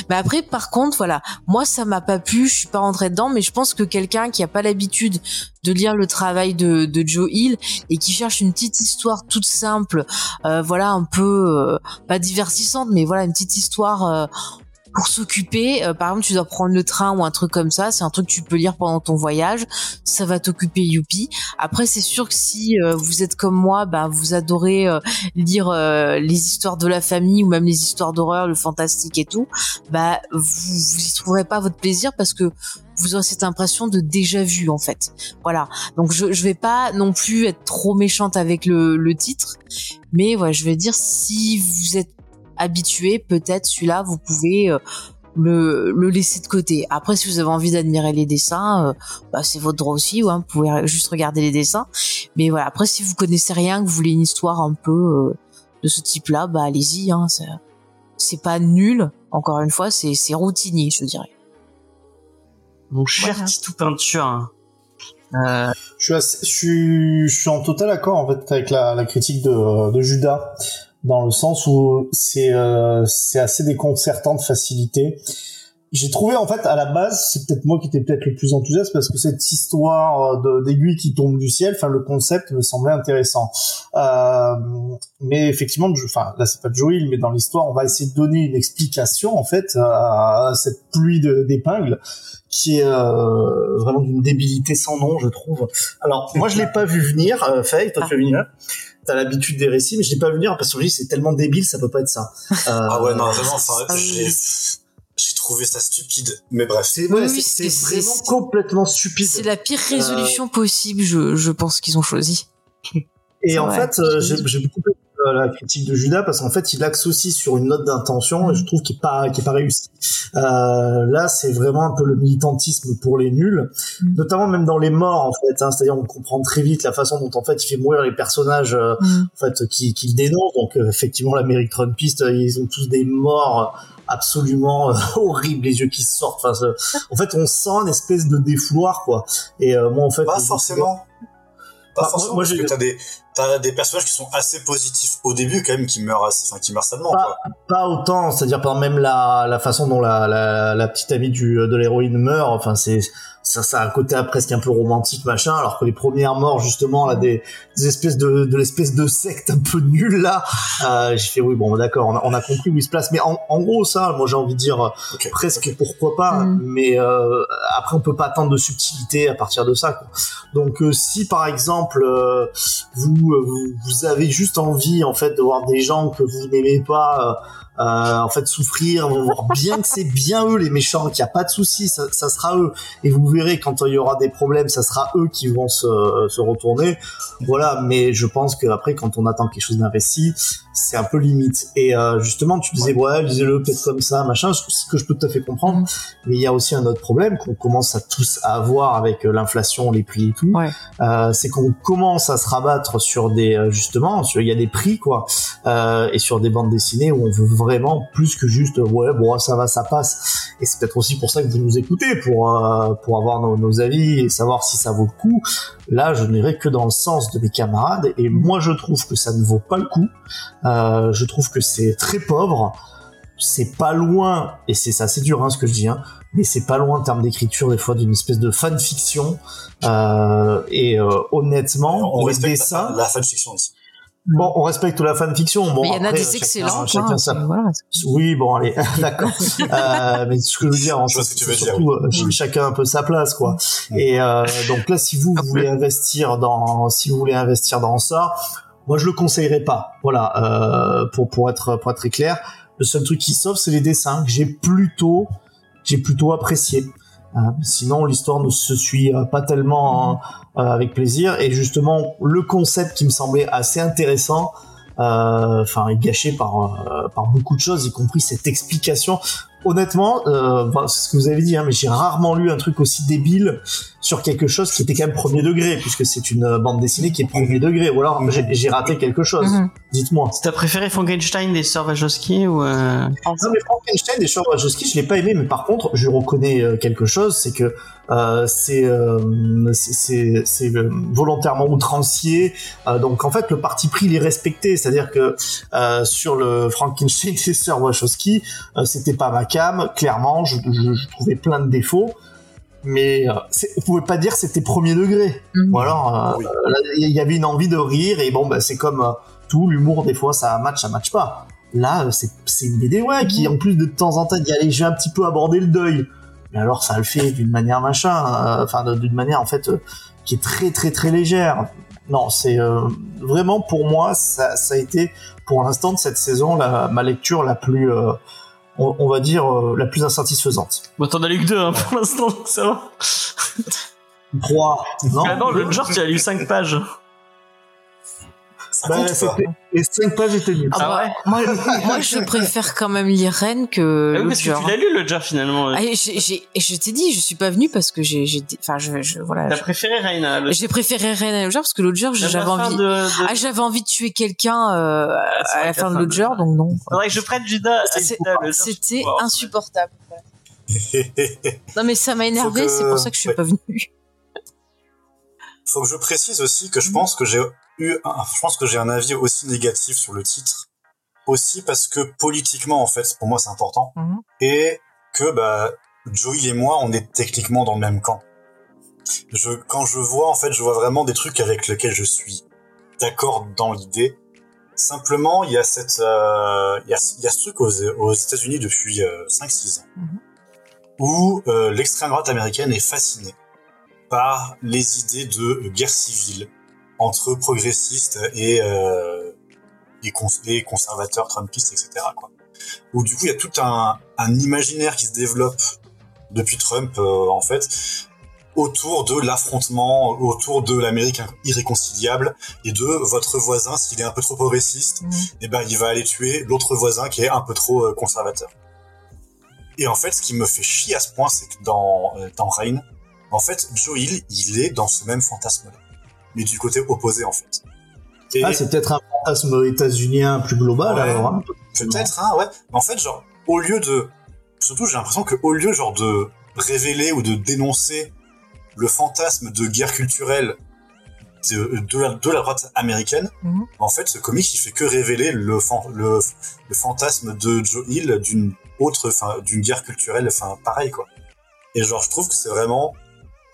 Mais après, par contre, voilà, moi ça m'a pas plu, je suis pas rentrée dedans, mais je pense que quelqu'un qui a pas l'habitude de lire le travail de, de Joe Hill et qui cherche une petite histoire toute simple, euh, voilà, un peu euh, pas divertissante, mais voilà une petite histoire. Pour s'occuper, euh, par exemple, tu dois prendre le train ou un truc comme ça, c'est un truc que tu peux lire pendant ton voyage, ça va t'occuper youpi. Après, c'est sûr que si euh, vous êtes comme moi, bah, vous adorez euh, lire euh, les histoires de la famille ou même les histoires d'horreur, le fantastique et tout, bah vous vous y trouverez pas votre plaisir parce que vous aurez cette impression de déjà vu en fait. Voilà. Donc je je vais pas non plus être trop méchante avec le, le titre, mais voilà, je vais dire si vous êtes habitué, peut-être celui-là vous pouvez euh, le, le laisser de côté. Après, si vous avez envie d'admirer les dessins, euh, bah, c'est votre droit aussi. Ouais, vous pouvez juste regarder les dessins. Mais voilà, après, si vous connaissez rien, que vous voulez une histoire un peu euh, de ce type-là, bah allez-y. Hein, c'est- pas nul. Encore une fois, c'est c'est routinier, je dirais. Mon cher Voilà. Titou Peinture. hein. Euh, Je suis, assez- je suis, je suis en total accord en fait avec la, la critique de, de Judas dans le sens où c'est euh, assez déconcertant de facilité. J'ai trouvé en fait à la base, c'est peut-être moi qui étais peut-être le plus enthousiaste parce que cette histoire de- d'aiguille qui tombe du ciel, enfin le concept me semblait intéressant. Euh, mais effectivement, je- enfin là c'est pas Joel, mais dans l'histoire on va essayer de donner une explication en fait à cette pluie d'épingles qui est euh, vraiment d'une débilité sans nom, je trouve. Alors moi je l'ai pas vu venir, euh, Faye, toi tu as vu venir. t'as l'habitude des récits, mais je l'ai pas vu venir parce que je me dis c'est tellement débile, ça peut pas être ça. Euh, Ah ouais, non, vraiment, enfin, trouvé ça stupide. Mais bref. C'est ouais, oui, vraiment complètement stupide. C'est la pire résolution possible, je, je pense qu'ils ont choisi. Et en vrai. fait, euh, j'ai beaucoup aimé euh, la critique de Judas parce qu'en fait, il axe aussi sur une note d'intention et je trouve qu'il est pas qu'il est pas réussi. Euh, là, c'est vraiment un peu le militantisme pour les nuls, Mm. notamment même dans les morts en fait. Hein, C'est-à-dire, on comprend très vite la façon dont en fait il fait mourir les personnages euh, Mm. en fait qui, qui le dénoncent. Donc euh, effectivement, l'Amérique Trumpiste, euh, ils ont tous des morts absolument euh, *laughs* horribles, les yeux qui sortent. Enfin, en fait, on sent une espèce de défouloir quoi. Et euh, moi, en fait, Pas forcément. Pas Bah, forcément, moi, parce j'ai- que t'as des, t'as des personnages qui sont assez positifs au début, quand même, qui meurent assez, enfin, qui meurent salement, Pas- quoi. pas autant, c'est-à-dire par même la, la façon dont la, la, la petite amie du, de l'héroïne meurt, enfin c'est ça, ça a un côté presque un peu romantique machin, alors que les premières morts justement là des, des espèces de, de l'espèce de secte un peu nulle là, euh, j'ai fait oui bon d'accord, on a, on a compris où il se place, mais en, en gros ça, moi j'ai envie de dire presque pourquoi pas, Mm. mais euh, après on peut pas attendre de subtilité à partir de ça. Quoi. Donc euh, si par exemple euh, vous, euh, vous vous avez juste envie en fait de voir des gens que vous n'aimez pas euh, en fait souffrir, voir bien que c'est bien eux les méchants, qu'il n'y a pas de souci, ça, ça sera eux. Et vous verrez quand il y aura des problèmes, ça sera eux qui vont se, se retourner. Voilà, mais je pense que après quand on attend quelque chose d'investi, c'est un peu limite. Et euh, justement, tu disais ouais, lisez-le peut-être comme ça, machin, ce que je peux tout à fait comprendre. Mhm. Mais il y a aussi un autre problème qu'on commence à tous à avoir avec euh, l'inflation, les prix et tout. Ouais. Euh, c'est qu'on commence à se rabattre sur des euh, justement, sur il y a des prix quoi, euh, et sur des bandes dessinées où on veut vraiment plus que juste euh, ouais bon ça va ça passe. Et c'est peut-être aussi pour ça que vous nous écoutez pour euh, pour avoir nos, nos avis et savoir si ça vaut le coup. Là, je n'irai que dans le sens de mes camarades et moi je trouve que ça ne vaut pas le coup. Euh, je trouve que c'est très pauvre. C'est pas loin, et c'est ça, c'est dur hein, ce que je dis, hein, mais c'est pas loin en termes d'écriture des fois d'une espèce de fanfiction. Euh, et euh, honnêtement, On les respecte dessins, la, la fanfiction aussi. Bon, on respecte la fanfiction. Bon, Mais il y en a après, des chacun- excellentes. chacun hein, sa- voilà. oui, bon, allez, *laughs* *laughs* d'accord. euh, mais ce que je veux dire, tu veux c'est dire, surtout, euh, ch- chacun un peu sa place, quoi. Mm. Et euh, donc là, si vous voulez investir dans, si vous voulez investir dans ça, moi, je le conseillerais pas. Voilà, euh, pour pour être pour être très clair, le seul truc qui sauve, c'est les dessins que j'ai plutôt, j'ai plutôt apprécié. Hein, sinon, l'histoire ne se suit euh, pas tellement hein, euh, avec plaisir. Et justement, le concept qui me semblait assez intéressant, euh, enfin, gâché par euh, par beaucoup de choses, y compris cette explication. Honnêtement, euh, c'est ce que vous avez dit, hein, mais j'ai rarement lu un truc aussi débile sur quelque chose qui était quand même premier degré, puisque c'est une euh, bande dessinée qui est premier degré. Ou alors j'ai raté quelque chose. Mhm. Dites-moi. T'as préféré Frankenstein des sœurs Wachowski ou euh... Non mais Frankenstein et Sean Wachowski, je l'ai pas aimé, mais par contre, je reconnais euh, quelque chose, c'est que euh, c'est volontairement outrancier. Euh, donc en fait, le parti pris il est respecté, c'est-à-dire que euh, sur le Frankenstein et Sœurs Wachowski, euh, c'était pas ma cam. Clairement, je, je, je trouvais plein de défauts. Mais euh, c'est- on pouvait pas dire que c'était premier degré. Mhm. Ou alors, euh, Oui. il y avait une envie de rire et bon, bah, c'est comme euh, tout l'humour des fois, ça match, ça match pas. Là, c'est c'est une BD ouais qui en plus de temps en temps dit allez, je vais un petit peu aborder le deuil. Mais alors ça le fait d'une manière machin, enfin d'une manière en fait euh, qui est très très très légère. Non, c'est euh, vraiment pour moi ça, ça a été pour l'instant de cette saison la, ma lecture la plus euh, on, on va dire euh, la plus insatisfaisante. Bon, t'en as lu que deux hein, pour l'instant, ça va. Trois, non ah non, le genre, tu as lu 5 pages. Ça Bah, c'était- les cinq pages étaient nulles. Ah, bah, ouais moi, *laughs* moi, je préfère quand même lire Rennes que Ah oui, parce que tu l'as lu le genre finalement. Ah, j'ai- et je t'ai dit, je suis pas venue parce que j'ai, j'ai, enfin, je, je, voilà. T'as préféré Reina le... J'ai préféré Rennes à Lodger parce que l'autre la j'avais envie, de, de- ah, j'avais envie de tuer quelqu'un euh, c'est à la fin de l'autre de- donc non. Faudrait que je prête Judas. le C'était insupportable. *laughs* Non mais ça m'a énervé, que- c'est pour ça que je suis ouais. pas venue. Faut que je précise aussi que je pense que j'ai eu, un, je pense que j'ai un avis aussi négatif sur le titre, aussi parce que politiquement en fait, pour moi c'est important, Mhm. et que bah Joey et moi on est techniquement dans le même camp. Je, quand je vois en fait, je vois vraiment des trucs avec lesquels je suis d'accord dans l'idée. Simplement, il y a cette, euh, il y a, il y a ce truc aux, aux États-Unis depuis 5-6 ans, Mhm. où euh, l'extrême droite américaine est fascinée par les idées de guerre civile entre progressistes et, euh, et, cons et conservateurs, trumpistes, etc. Quoi. Où du coup il y a tout un, un imaginaire qui se développe depuis Trump euh, en fait autour de l'affrontement, autour de l'Amérique irréconciliable et de votre voisin s'il est un peu trop progressiste, Mhm. et ben il va aller tuer l'autre voisin qui est un peu trop euh, conservateur. Et en fait, ce qui me fait chier à ce point, c'est que dans euh, dans Reign, en fait, Joe Hill, il est dans ce même fantasme-là, mais du côté opposé en fait. Et Ah, c'est peut-être un fantasme états-unien plus global Ouais. alors. hein. peut-être, hein, ouais. Mais en fait, genre, au lieu de, surtout, j'ai l'impression que au lieu genre de révéler ou de dénoncer le fantasme de guerre culturelle de, de, la, de la droite américaine, Mhm. en fait, ce comic, il fait que révéler le, fan- le, le fantasme de Joe Hill d'une autre, enfin, d'une guerre culturelle, enfin, pareil, quoi. Et genre, je trouve que c'est vraiment,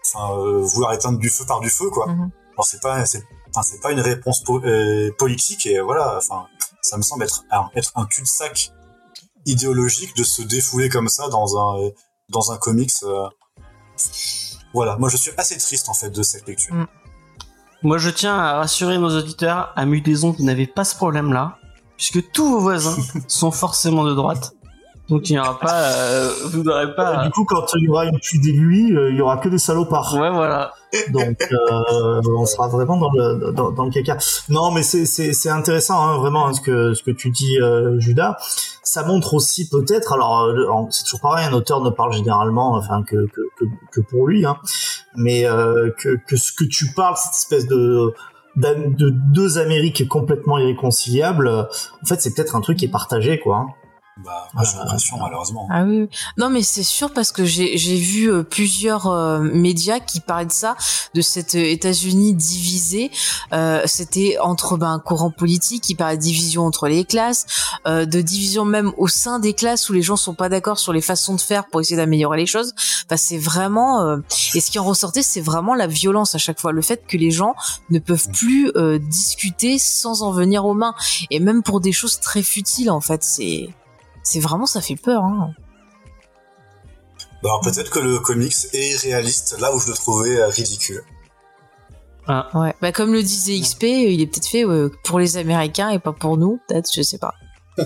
enfin, euh, vouloir éteindre du feu par du feu, quoi. Mhm. Alors, c'est pas, c'est, enfin, c'est pas une réponse po- euh, politique, et voilà, enfin, ça me semble être un, être un cul-de-sac idéologique de se défouler comme ça dans un, dans un comics, euh. Voilà, moi je suis assez triste en fait de cette lecture. Moi, je tiens à rassurer nos auditeurs, à Mudaison, vous n'avez pas ce problème-là, puisque tous vos voisins *laughs* sont forcément de droite. Donc, il n'y aura pas, euh, vous n'aurez pas. Du coup, quand il y aura une pluie d'aiguilles, euh, il y aura que des salopards. Ouais, voilà. Donc, euh, on sera vraiment dans le dans, dans le caca. Non, mais c'est intéressant, hein, vraiment, hein, ce que ce que tu dis, euh, Judas. Ça montre aussi peut-être. Alors, c'est toujours pareil. Un auteur ne parle généralement, enfin, que que que, que pour lui, hein, mais que que ce que tu parles, cette espèce de de deux Amériques complètement irréconciliables. En fait, c'est peut-être un truc qui est partagé, quoi. Bah, moi j'ai Ah, l'impression malheureusement. Ah oui. Non, mais c'est sûr parce que j'ai j'ai vu euh, plusieurs euh, médias qui parlaient de ça, de cette euh, États-Unis divisé. Euh, C'était entre ben, un courant politique qui parlait de division entre les classes, euh, de division même au sein des classes où les gens sont pas d'accord sur les façons de faire pour essayer d'améliorer les choses. Enfin, c'est vraiment. euh, Et ce qui en ressortait, c'est vraiment la violence à chaque fois, le fait que les gens ne peuvent plus euh, discuter sans en venir aux mains, et même pour des choses très futiles en fait. C'est c'est vraiment ça fait peur. Hein. Bah, alors peut-être que le comics est réaliste là où je le trouvais euh, ridicule. Ouais. Bah, comme le disait XP, il est peut-être fait euh, pour les Américains et pas pour nous, peut-être, je sais pas. *laughs*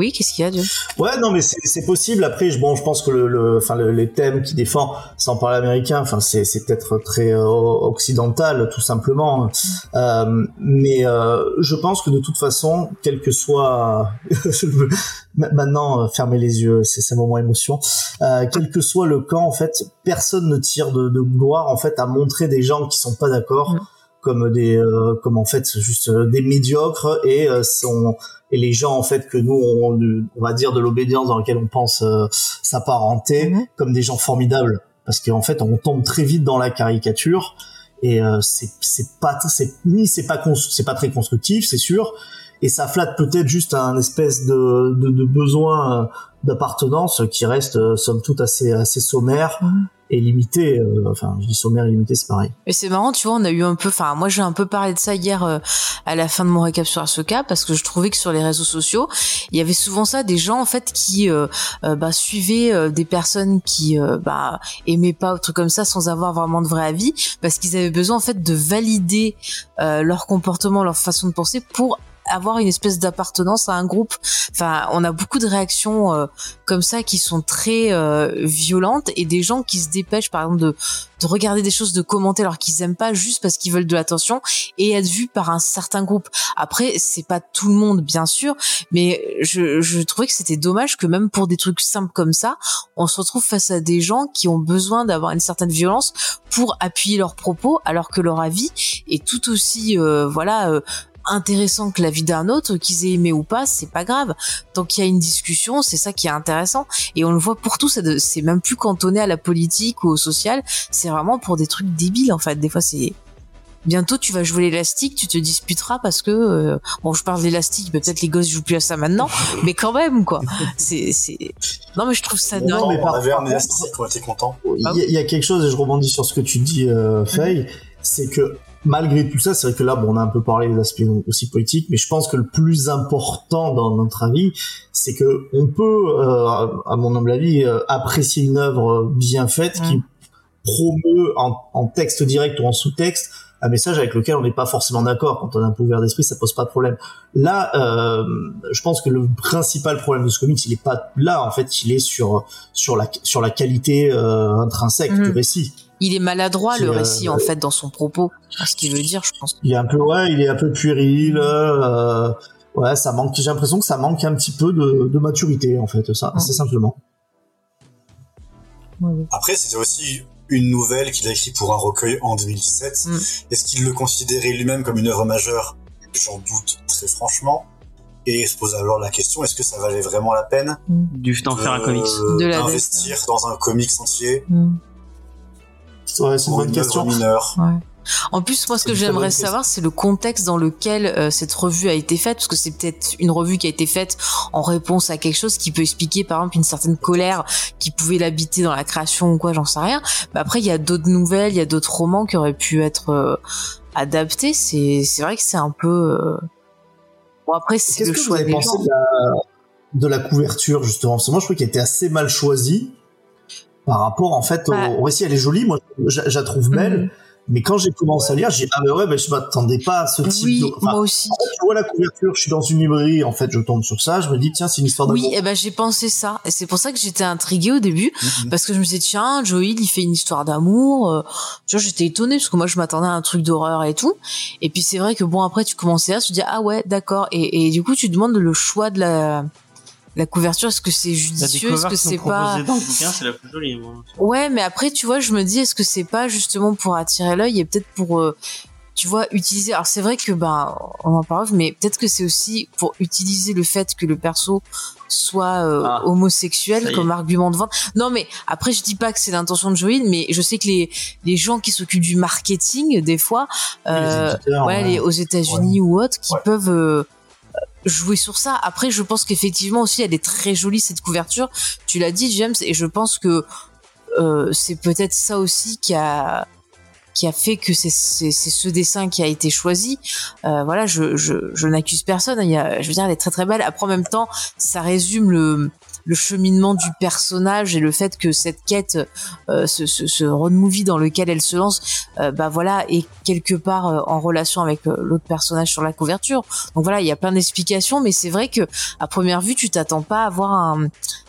oui, qu'est-ce qu'il y a, Dieu? Ouais, non, mais c'est possible. Après, je, bon, je pense que le, le, enfin, le- les thèmes qu'il défend, sans parler américain, enfin, c'est peut-être très euh, occidental, tout simplement. Euh, mais euh, je pense que de toute façon, quel que soit, je *laughs* veux- ma- maintenant, euh, fermer les yeux, c'est un moment émotion. Euh, quel que soit le camp, en fait, personne ne tire de, de gloire, en fait, à montrer des gens qui sont pas d'accord. Comme des euh, comme en fait juste euh, des médiocres et euh, sont et les gens en fait que nous on, on va dire de l'obédience dans laquelle on pense euh, s'apparenter Mhm. comme des gens formidables parce qu'en fait on tombe très vite dans la caricature et euh, c'est c'est pas c'est ni c'est pas c'est pas très constructif c'est sûr et ça flatte peut-être juste un espèce de de, de besoin euh, d'appartenance qui reste euh, somme toute assez assez sommaire Mhm. et limité euh, enfin je dis sommaire et limité c'est pareil Mais c'est marrant, tu vois, on a eu un peu, enfin, moi j'ai un peu parlé de ça hier euh, à la fin de mon récap sur Asuka parce que je trouvais que sur les réseaux sociaux, il y avait souvent ça, des gens en fait qui euh, bah, suivaient des personnes qui bah, aimaient pas ou trucs comme ça sans avoir vraiment de vrai avis parce qu'ils avaient besoin en fait de valider leur comportement, leur façon de penser pour avoir une espèce d'appartenance à un groupe. Enfin, on a beaucoup de réactions euh, comme ça qui sont très euh, violentes et des gens qui se dépêchent par exemple de de regarder des choses, de commenter alors qu'ils aiment pas juste parce qu'ils veulent de l'attention et être vus par un certain groupe. Après, c'est pas tout le monde, bien sûr, mais je, je trouvais que c'était dommage que même pour des trucs simples comme ça, on se retrouve face à des gens qui ont besoin d'avoir une certaine violence pour appuyer leurs propos alors que leur avis est tout aussi, euh, voilà, euh, intéressant que la vie d'un autre, qu'ils aient aimé ou pas, c'est pas grave. Tant qu'il y a une discussion, c'est ça qui est intéressant. Et on le voit pour tout, c'est même plus cantonné à la politique ou au social, c'est vraiment pour des trucs débiles en fait. Des fois, c'est bientôt tu vas jouer l'élastique, tu te disputeras parce que euh, bon, je parle d'élastique, peut-être les gosses jouent plus à ça maintenant, *laughs* mais quand même quoi. C'est non mais je trouve ça Non, dingue. mais on par- avait par un contre- élastique, on était content. il y, a- il y a quelque chose et je rebondis sur ce que tu dis euh, Faye c'est que malgré tout ça c'est vrai que là bon on a un peu parlé des aspects aussi politiques mais je pense que le plus important dans notre avis c'est que on peut euh, à mon humble avis euh, apprécier une œuvre bien faite qui promeut en, en texte direct ou en sous-texte un message avec lequel on n'est pas forcément d'accord. Quand on a un peu ouvert d'esprit, ça pose pas de problème. Là, euh, je pense que le principal problème de ce comics, il est pas là. En fait, il est sur sur la sur la qualité euh, intrinsèque du récit. Il est maladroit le euh, récit en fait dans son propos, ce qu'il veut dire, je pense. Il est un peu ouais, il est un peu puéril. euh, ouais, ça manque. J'ai l'impression que ça manque un petit peu de, de maturité en fait, ça, c'est simplement. Après, c'était aussi une nouvelle qu'il a écrite pour un recueil en 2017. Mm. Est-ce qu'il le considérait lui-même comme une œuvre majeure? J'en doute très franchement. Et se pose alors la question est-ce que ça valait vraiment la peine Du d'en faire un comics. De la d'investir dans un comics entier? Mm. Ouais, c'est une bonne une question. mineure En plus, moi, ce que j'aimerais savoir, c'est le contexte dans lequel euh, cette revue a été faite, parce que c'est peut-être une revue qui a été faite en réponse à quelque chose qui peut expliquer, par exemple, une certaine colère qui pouvait l'habiter dans la création ou quoi, j'en sais rien. Mais après, il y a d'autres nouvelles, il y a d'autres romans qui auraient pu être euh, adaptés. C'est c'est vrai que c'est un peu. euh, Bon, après, c'est Qu'est-ce le que vous choix avez des pensé gens. de la, de la couverture justement? Parce que moi je trouve qu'elle était assez mal choisie par rapport en fait au, au récit. Elle est jolie, moi je, je la trouve belle, Mhm. mais quand j'ai commencé à lire, j'ai dit, ah mais ouais, mais je m'attendais pas à ce type Oui, de. Enfin, moi aussi. en fait, je vois la couverture, je suis dans une librairie, en fait je tombe sur ça, je me dis tiens c'est une histoire d'amour. Oui, eh ben j'ai pensé ça, et c'est pour ça que j'étais intriguée au début, Mhm. parce que je me disais tiens, Joel il fait une histoire d'amour, euh, tu vois j'étais étonnée parce que moi je m'attendais à un truc d'horreur et tout, et puis c'est vrai que bon après tu commençais à, tu te dis ah ouais d'accord, et, et du coup tu demandes le choix de la la couverture, est-ce que c'est judicieux, est-ce que c'est pas dans le bouquin, *laughs* c'est la plus jolie. moi. Ouais, mais après, tu vois, je me dis, est-ce que c'est pas justement pour attirer l'œil et peut-être pour, euh, tu vois, utiliser. Alors c'est vrai que ben, on en parle, mais peut-être que c'est aussi pour utiliser le fait que le perso soit euh, Ah, homosexuel comme argument de vente. Non, mais après, je dis pas que c'est l'intention de Joël, mais je sais que les les gens qui s'occupent du marketing, des fois, les euh, éditeurs, ouais, les- aux États-Unis ou autres, qui Ouais. peuvent jouer sur ça. Après, je pense qu'effectivement aussi, elle est très jolie cette couverture. Tu l'as dit, James, et je pense que euh, c'est peut-être ça aussi qui a qui a fait que c'est ce dessin qui a été choisi. Euh, voilà, je je, je n'accuse personne. Il y a, je veux dire, elle est très très belle. Après, en même temps, ça résume le le cheminement du personnage et le fait que cette quête, euh, ce, ce, ce road movie dans lequel elle se lance, euh, bah voilà, est quelque part euh, en relation avec euh, l'autre personnage sur la couverture. Donc voilà, il y a plein d'explications, mais c'est vrai que à première vue, tu t'attends pas à voir un,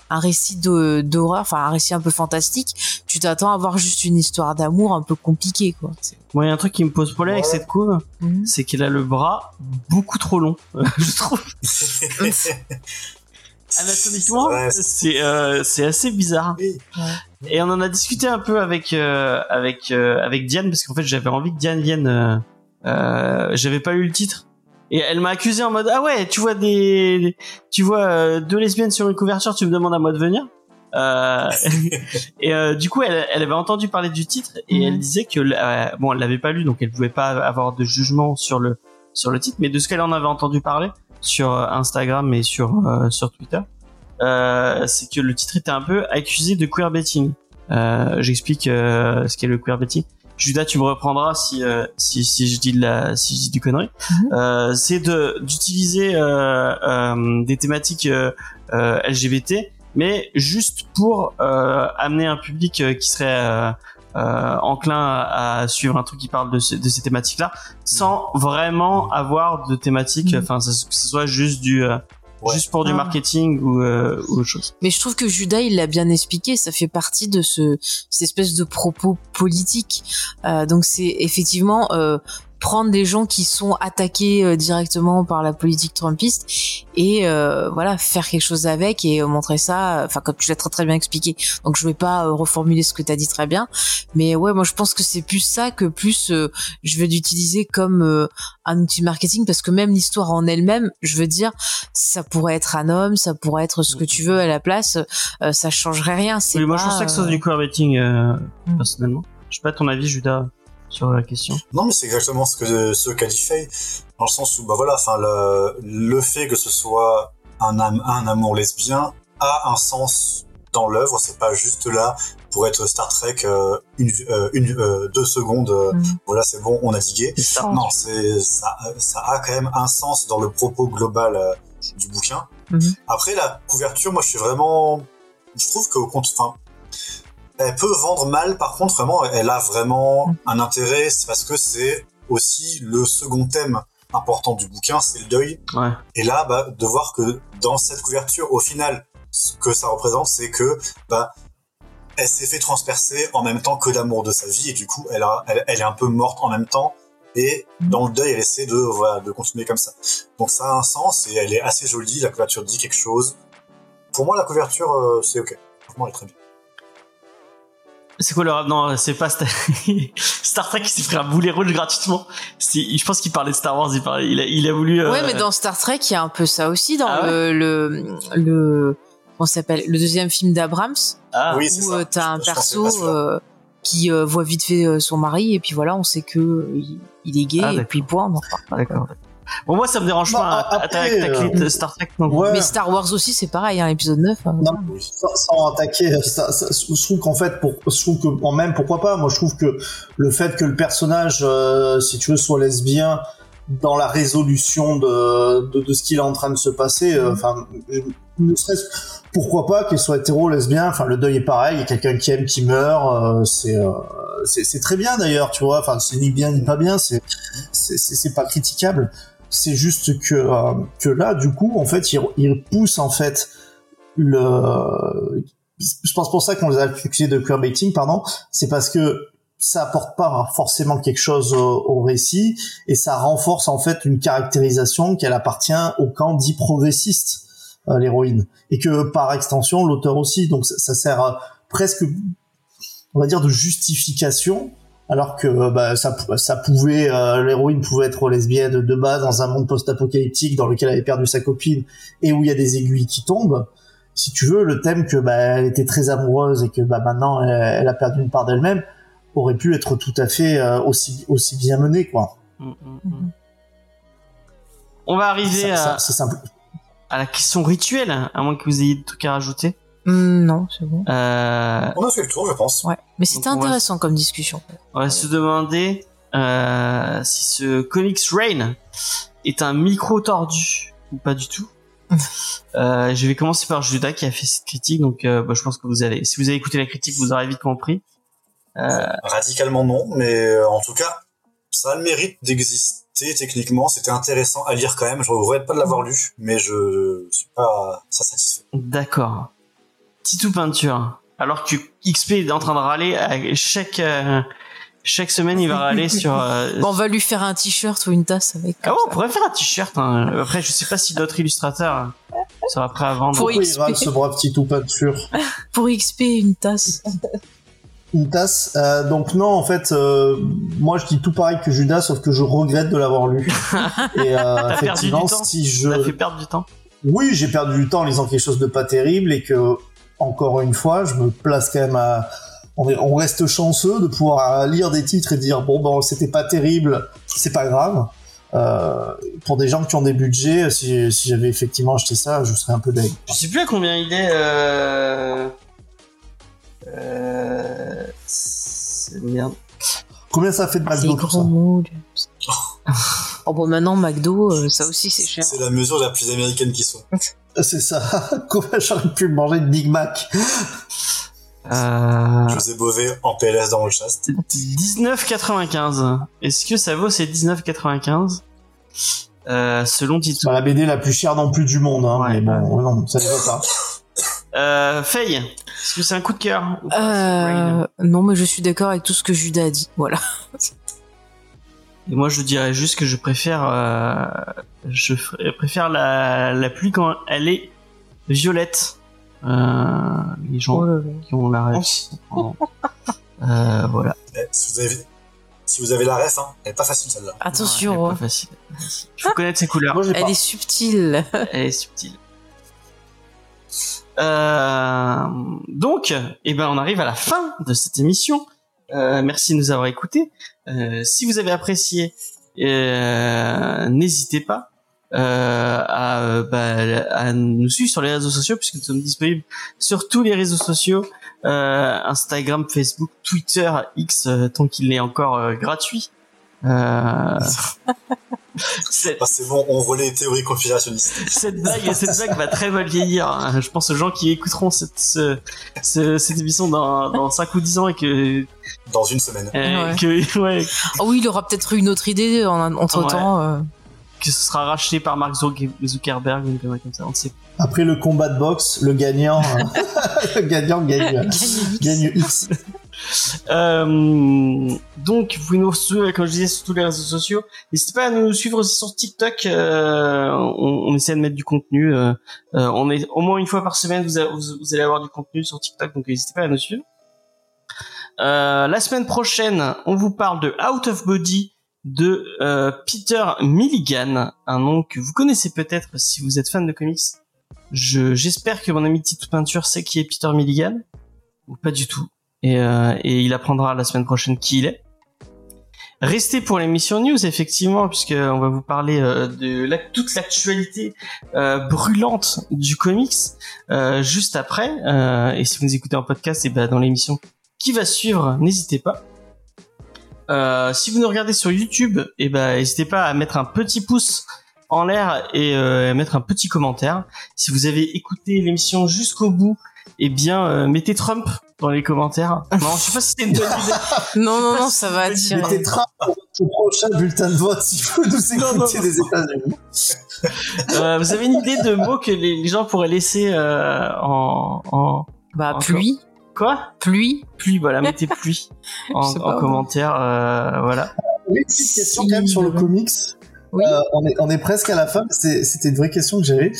un récit d'horreur, enfin un récit un peu fantastique. Tu t'attends à voir juste une histoire d'amour un peu compliquée, quoi. C'est- Moi, il y a un truc qui me pose problème avec cette couve, Mhm. c'est qu'elle a le bras beaucoup trop long. *laughs* je trouve. *laughs* Anatomiquement, Ouais, c'est euh, c'est assez bizarre. Oui. Et on en a discuté un peu avec euh, avec euh, avec Diane parce qu'en fait j'avais envie que Diane vienne. Euh, euh, j'avais pas lu le titre et elle m'a accusé en mode ah ouais tu vois des tu vois euh, deux lesbiennes sur une couverture tu me demandes à moi de venir. Euh, *laughs* et euh, du coup elle, elle avait entendu parler du titre et Mhm. elle disait que euh, bon elle l'avait pas lu donc elle pouvait pas avoir de jugement sur le sur le titre mais de ce qu'elle en avait entendu parler sur euh, Instagram et sur euh, sur Twitter euh, c'est que le titre était un peu accusé de queerbaiting. Euh, J'explique euh, ce qu'est le queerbaiting. Judas, tu me reprendras si euh, si, si je dis de la si je dis du connerie. Mhm. Euh, c'est de d'utiliser euh, euh, des thématiques euh, euh, LGBT, mais juste pour euh, amener un public qui serait euh, enclin à, à suivre un truc qui parle de, ce- de ces thématiques-là, sans vraiment avoir de thématiques. Mhm. Enfin, que ce soit juste du euh, Ouais. juste pour du Ah. marketing ou, euh, ou autre chose. Mais je trouve que Judas, il l'a bien expliqué. Ça fait partie de ce cette espèce de propos politique. Euh, donc c'est effectivement euh, prendre des gens qui sont attaqués euh, directement par la politique trumpiste et euh, voilà faire quelque chose avec et euh, montrer ça. Enfin comme tu l'as très très bien expliqué. Donc je vais pas reformuler ce que tu as dit très bien. Mais ouais, moi je pense que c'est plus ça que plus je vais l'utiliser comme un outil marketing parce que même l'histoire en elle-même, je veux dire, ça pourrait être un homme, ça pourrait être ce que tu veux à la place, ça changerait rien. C'est Oui, moi je ça que c'est du queerbaiting euh, Mm. personnellement. Je sais pas ton avis, Judas, sur la question. Non, mais c'est exactement ce que ce qu'a dit Faye, dans le sens où bah voilà, enfin le, le fait que ce soit un, am- un amour lesbien a un sens dans l'œuvre. C'est pas juste là pour être Star Trek euh, une, euh, une euh, deux secondes. euh, Mm. Voilà, c'est bon, on a digué. Non, c'est ça, ça a quand même un sens dans le propos global euh, du bouquin. Mhm. Après la couverture, moi je suis vraiment, je trouve qu'au compte, enfin, elle peut vendre mal. Par contre, vraiment, elle a vraiment un intérêt. C'est parce que c'est aussi le second thème important du bouquin, c'est le deuil. Ouais. Et là, bah, de voir que dans cette couverture, au final, ce que ça représente, c'est que bah, elle s'est fait transpercer en même temps que l'amour de sa vie, et du coup, elle, a, elle, elle est un peu morte en même temps. Et dans le deuil, elle essaie de, voilà, de continuer comme ça. Donc ça a un sens et elle est assez jolie. La couverture dit quelque chose. Pour moi, la couverture, euh, c'est ok. Franchement, elle est très bien. C'est quoi le rap? Non, c'est pas Star... *laughs* Star Trek qui s'est pris un boulet rouge gratuitement. Je pense qu'il parlait de Star Wars. Il, parlait... il, a, il a voulu. euh, Ouais, mais dans Star Trek, il y a un peu ça aussi dans Ah le, le, le, comment ça s'appelle, le deuxième film d'Abrams, Ah, oui, c'est où ça. euh, t'as un Je- perso euh, qui euh, voit vite fait euh, son mari et puis voilà, on sait que euh, il, il est gay Ah, et puis point, on en parle pas. d'accord. Bon, moi, ça me dérange Non, pas. après, Attaque euh, Star Trek. Ouais. Mais Star Wars aussi, c'est pareil, hein, épisode 9. hein. Non, sans, sans attaquer, ça, ça- je trouve qu'en fait, pour, je trouve que, en même, pourquoi pas, moi je trouve que le fait que le personnage, euh, si tu veux, soit lesbien dans la résolution de, de, de ce qu'il est en train de se passer, euh, enfin, ne serait-ce pourquoi pas qu'elle soit hétéro, lesbien, enfin le deuil est pareil, il y a quelqu'un qui aime, qui meurt, euh, c'est, euh, très bien d'ailleurs, tu vois, enfin c'est ni bien ni pas bien, c'est- c'est pas critiquable. C'est juste que euh, que là, du coup, en fait, il, il pousse en fait le. Je pense pour ça qu'on les a accusés de queerbaiting, pardon. C'est parce que ça apporte pas forcément quelque chose au, au récit et ça renforce en fait une caractérisation qu'elle appartient au camp dit progressiste, euh, l'héroïne, et que par extension l'auteur aussi. Donc ça, ça sert euh, presque, on va dire, de justification alors que euh, bah, ça, ça pouvait euh, l'héroïne pouvait être lesbienne de base dans un monde post-apocalyptique dans lequel elle avait perdu sa copine et où il y a des aiguilles qui tombent si tu veux le thème que bah, elle était très amoureuse et que bah, maintenant elle, elle a perdu une part d'elle-même aurait pu être tout à fait euh, aussi aussi bien mené quoi Mm, mm, mm. On va arriver Ça- à, c'est simple à la question rituelle, à moins que vous ayez des trucs à rajouter. Hmm, non, c'est bon. Euh, On a fait le tour, je pense. Ouais. Mais c'était Donc, on va- intéressant comme discussion. on va se demander euh, si ce Comics Rain est un micro tordu ou pas du tout. *laughs* Euh, je vais commencer par Judas qui a fait cette critique, donc euh, bah, je pense que vous allez, si vous avez écouté la critique, vous aurez vite compris. Euh, Radicalement non, mais euh, en tout cas, ça a le mérite d'exister techniquement. C'était intéressant à lire quand même. Je regrette pas de l'avoir lu, mais je suis pas ça satisfait. D'accord. Titou peinture. Alors que XP est en train de râler à chaque euh, chaque semaine, il va râler *laughs* sur. euh, Bon, on va lui faire un t-shirt ou une tasse avec. Ah ouais, on pourrait faire un t-shirt. hein. Après, je sais pas si d'autres illustrateurs euh, seraient prêts à vendre. Pour pourquoi il XP. râle ce brave petit tout peinture *laughs* Pour XP, une tasse. une tasse euh, donc non en fait euh, moi je dis tout pareil que Judas sauf que je regrette de l'avoir lu *laughs* et euh, perdu du effectivement temps si je Ça fait perdre du temps? Oui, j'ai perdu du temps en lisant quelque chose de pas terrible et que, encore une fois, je me place quand même à. On, est- on reste chanceux de pouvoir lire des titres et dire bon, bon, c'était pas terrible, c'est pas grave. Euh, pour des gens qui ont des budgets, si, si j'avais effectivement acheté ça, je serais un peu deg. Je sais plus à combien il est. Euh... Euh... c'est- Merde. Combien ça fait de Les McDo tout ça. *laughs* oh bon, maintenant, McDo, euh, ça aussi, c'est cher. C'est la mesure la plus américaine qui soit. C'est ça. *laughs* Combien j'aurais pu manger de Big Mac? Euh... José Bové en PLS dans le chat. 19,95. Est-ce que ça vaut ces 19,95 euh, Selon C'est Titou. pas la BD la plus chère non plus du monde, hein, Ouais. mais bon, non, ça ne va pas. Euh, Faye, est-ce que c'est un coup de cœur Euh, non, mais je suis d'accord avec tout ce que Judas a dit. Voilà. *laughs* Et moi, je dirais juste que je préfère, euh, je préfère la, la pluie quand elle est violette. Euh, les gens Oh là là. qui ont la rêve. *laughs* euh, voilà. Eh, Si vous avez, si vous avez la ref, hein, elle est pas facile celle-là. Ouais, elle Attention, est hein. pas facile. Il faut connaître ses couleurs. Moi, elle pas. est subtile. *laughs* Elle est subtile. Euh, donc, eh ben, on arrive à la fin de cette émission. Euh, merci de nous avoir écoutés. Euh, si vous avez apprécié, euh, n'hésitez pas euh, à, bah, à nous suivre sur les réseaux sociaux puisque nous sommes disponibles sur tous les réseaux sociaux euh, Instagram, Facebook, Twitter, X tant qu'il est encore gratuit. *laughs* Euh, Cette, Ah, c'est bon, on relaie les théories conspirationnistes. cette blague, cette blague va très mal vieillir. hein. Je pense aux gens qui écouteront cette, ce- ce- cette émission dans, dans 5 ou 10 ans et que, Dans une semaine. euh, Ouais. que, ouais, Ah oui, il aura peut-être eu une autre idée en, entre temps. que ce sera racheté par Mark Zuck- Zuckerberg ou comme ça. On ne sait pas. Après le combat de boxe, le gagnant, euh, *laughs* le gagnant gagne, gagne X. Euh, donc, vous pouvez nous suivre, comme je disais, sur tous les réseaux sociaux. N'hésitez pas à nous suivre aussi sur TikTok. euh, on, on essaie de mettre du contenu. euh, euh, on est au moins une fois par semaine. Vous, allez avoir du contenu sur TikTok, donc n'hésitez pas à nous suivre. Euh, la semaine prochaine, on vous parle de Out of Body de Peter Milligan, un nom que vous connaissez peut-être si vous êtes fan de comics. Je j'espère que mon ami Tite Peinture sait qui est Peter Milligan ou pas du tout et, euh, et il apprendra la semaine prochaine qui il est. Restez pour l'émission news effectivement puisque on va vous parler euh, de la, toute l'actualité euh, brûlante du comics euh, juste après euh, et si vous nous écoutez en podcast et ben dans l'émission qui va suivre n'hésitez pas. Si vous nous regardez sur YouTube et ben n'hésitez pas à mettre un petit pouce en l'air et à mettre un petit commentaire. Si vous avez écouté l'émission jusqu'au bout, eh bien euh, mettez Trump dans les commentaires. Non, je sais pas si c'est une bonne idée. *laughs* Non, non, non, ça va attirer. Mettez Trump au prochain bulletin de vote si vous nous Non, non, écoutez non. des États-Unis. Euh, vous avez une idée de mots que les, les gens pourraient laisser euh, en, en Bah, pluie, quoi? Pluie. Pluie, voilà, mettez *laughs* pluie en, commentaire, euh, voilà. Oui, petite question quand même sur le comics. Oui. Euh, on, est, on est presque à la fin. C'était une vraie question que j'avais.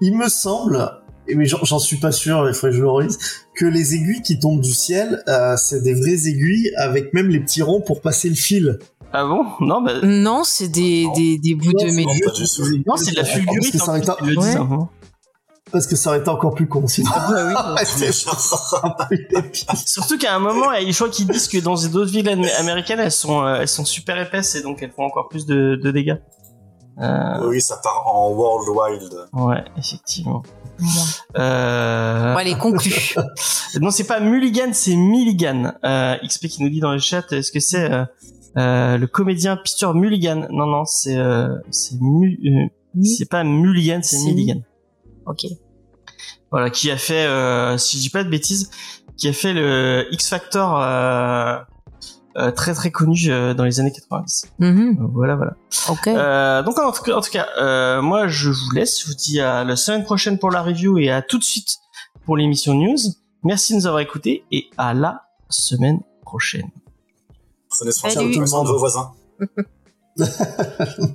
Il me semble, mais j'en suis pas sûr, il faudrait que je le relise, que les aiguilles qui tombent du ciel, euh, c'est des vraies aiguilles avec même les petits ronds pour passer le fil. Ah bon? Non, bah, Non, c'est des, des, des bouts de métal. non, c'est de la Parce fulgurite. Ouais. hein. Parce que ça aurait été encore plus con sinon. Ah bah. *laughs* Surtout qu'à un moment, je crois qu'ils disent que dans d'autres villes am- américaines, elles sont, euh, elles sont super épaisses et donc elles font encore plus de, de dégâts. Euh, Oui, ça part en World Wild. ouais, effectivement. Euh... Bon, allez, conclu. *laughs* Non, c'est pas Mulligan, c'est Milligan. Euh, XP qui nous dit dans le chat, est-ce que c'est euh, euh, le comédien Peter Mulligan? Non, non, c'est euh, c'est Mu- euh, c'est pas Mulligan, c'est. Milligan. Ok. Voilà, qui a fait, euh, si je dis pas de bêtises, qui a fait le X Factor euh, très très connu euh, dans les années 90. Mhm. Euh, Voilà, voilà. Ok. Euh, donc en tout cas, en tout cas euh, moi je vous laisse. Je vous dis à la semaine prochaine pour la review et à tout de suite pour l'émission news. Merci de nous avoir écoutés et à la semaine prochaine. Prenez soin de vos voisins. *laughs*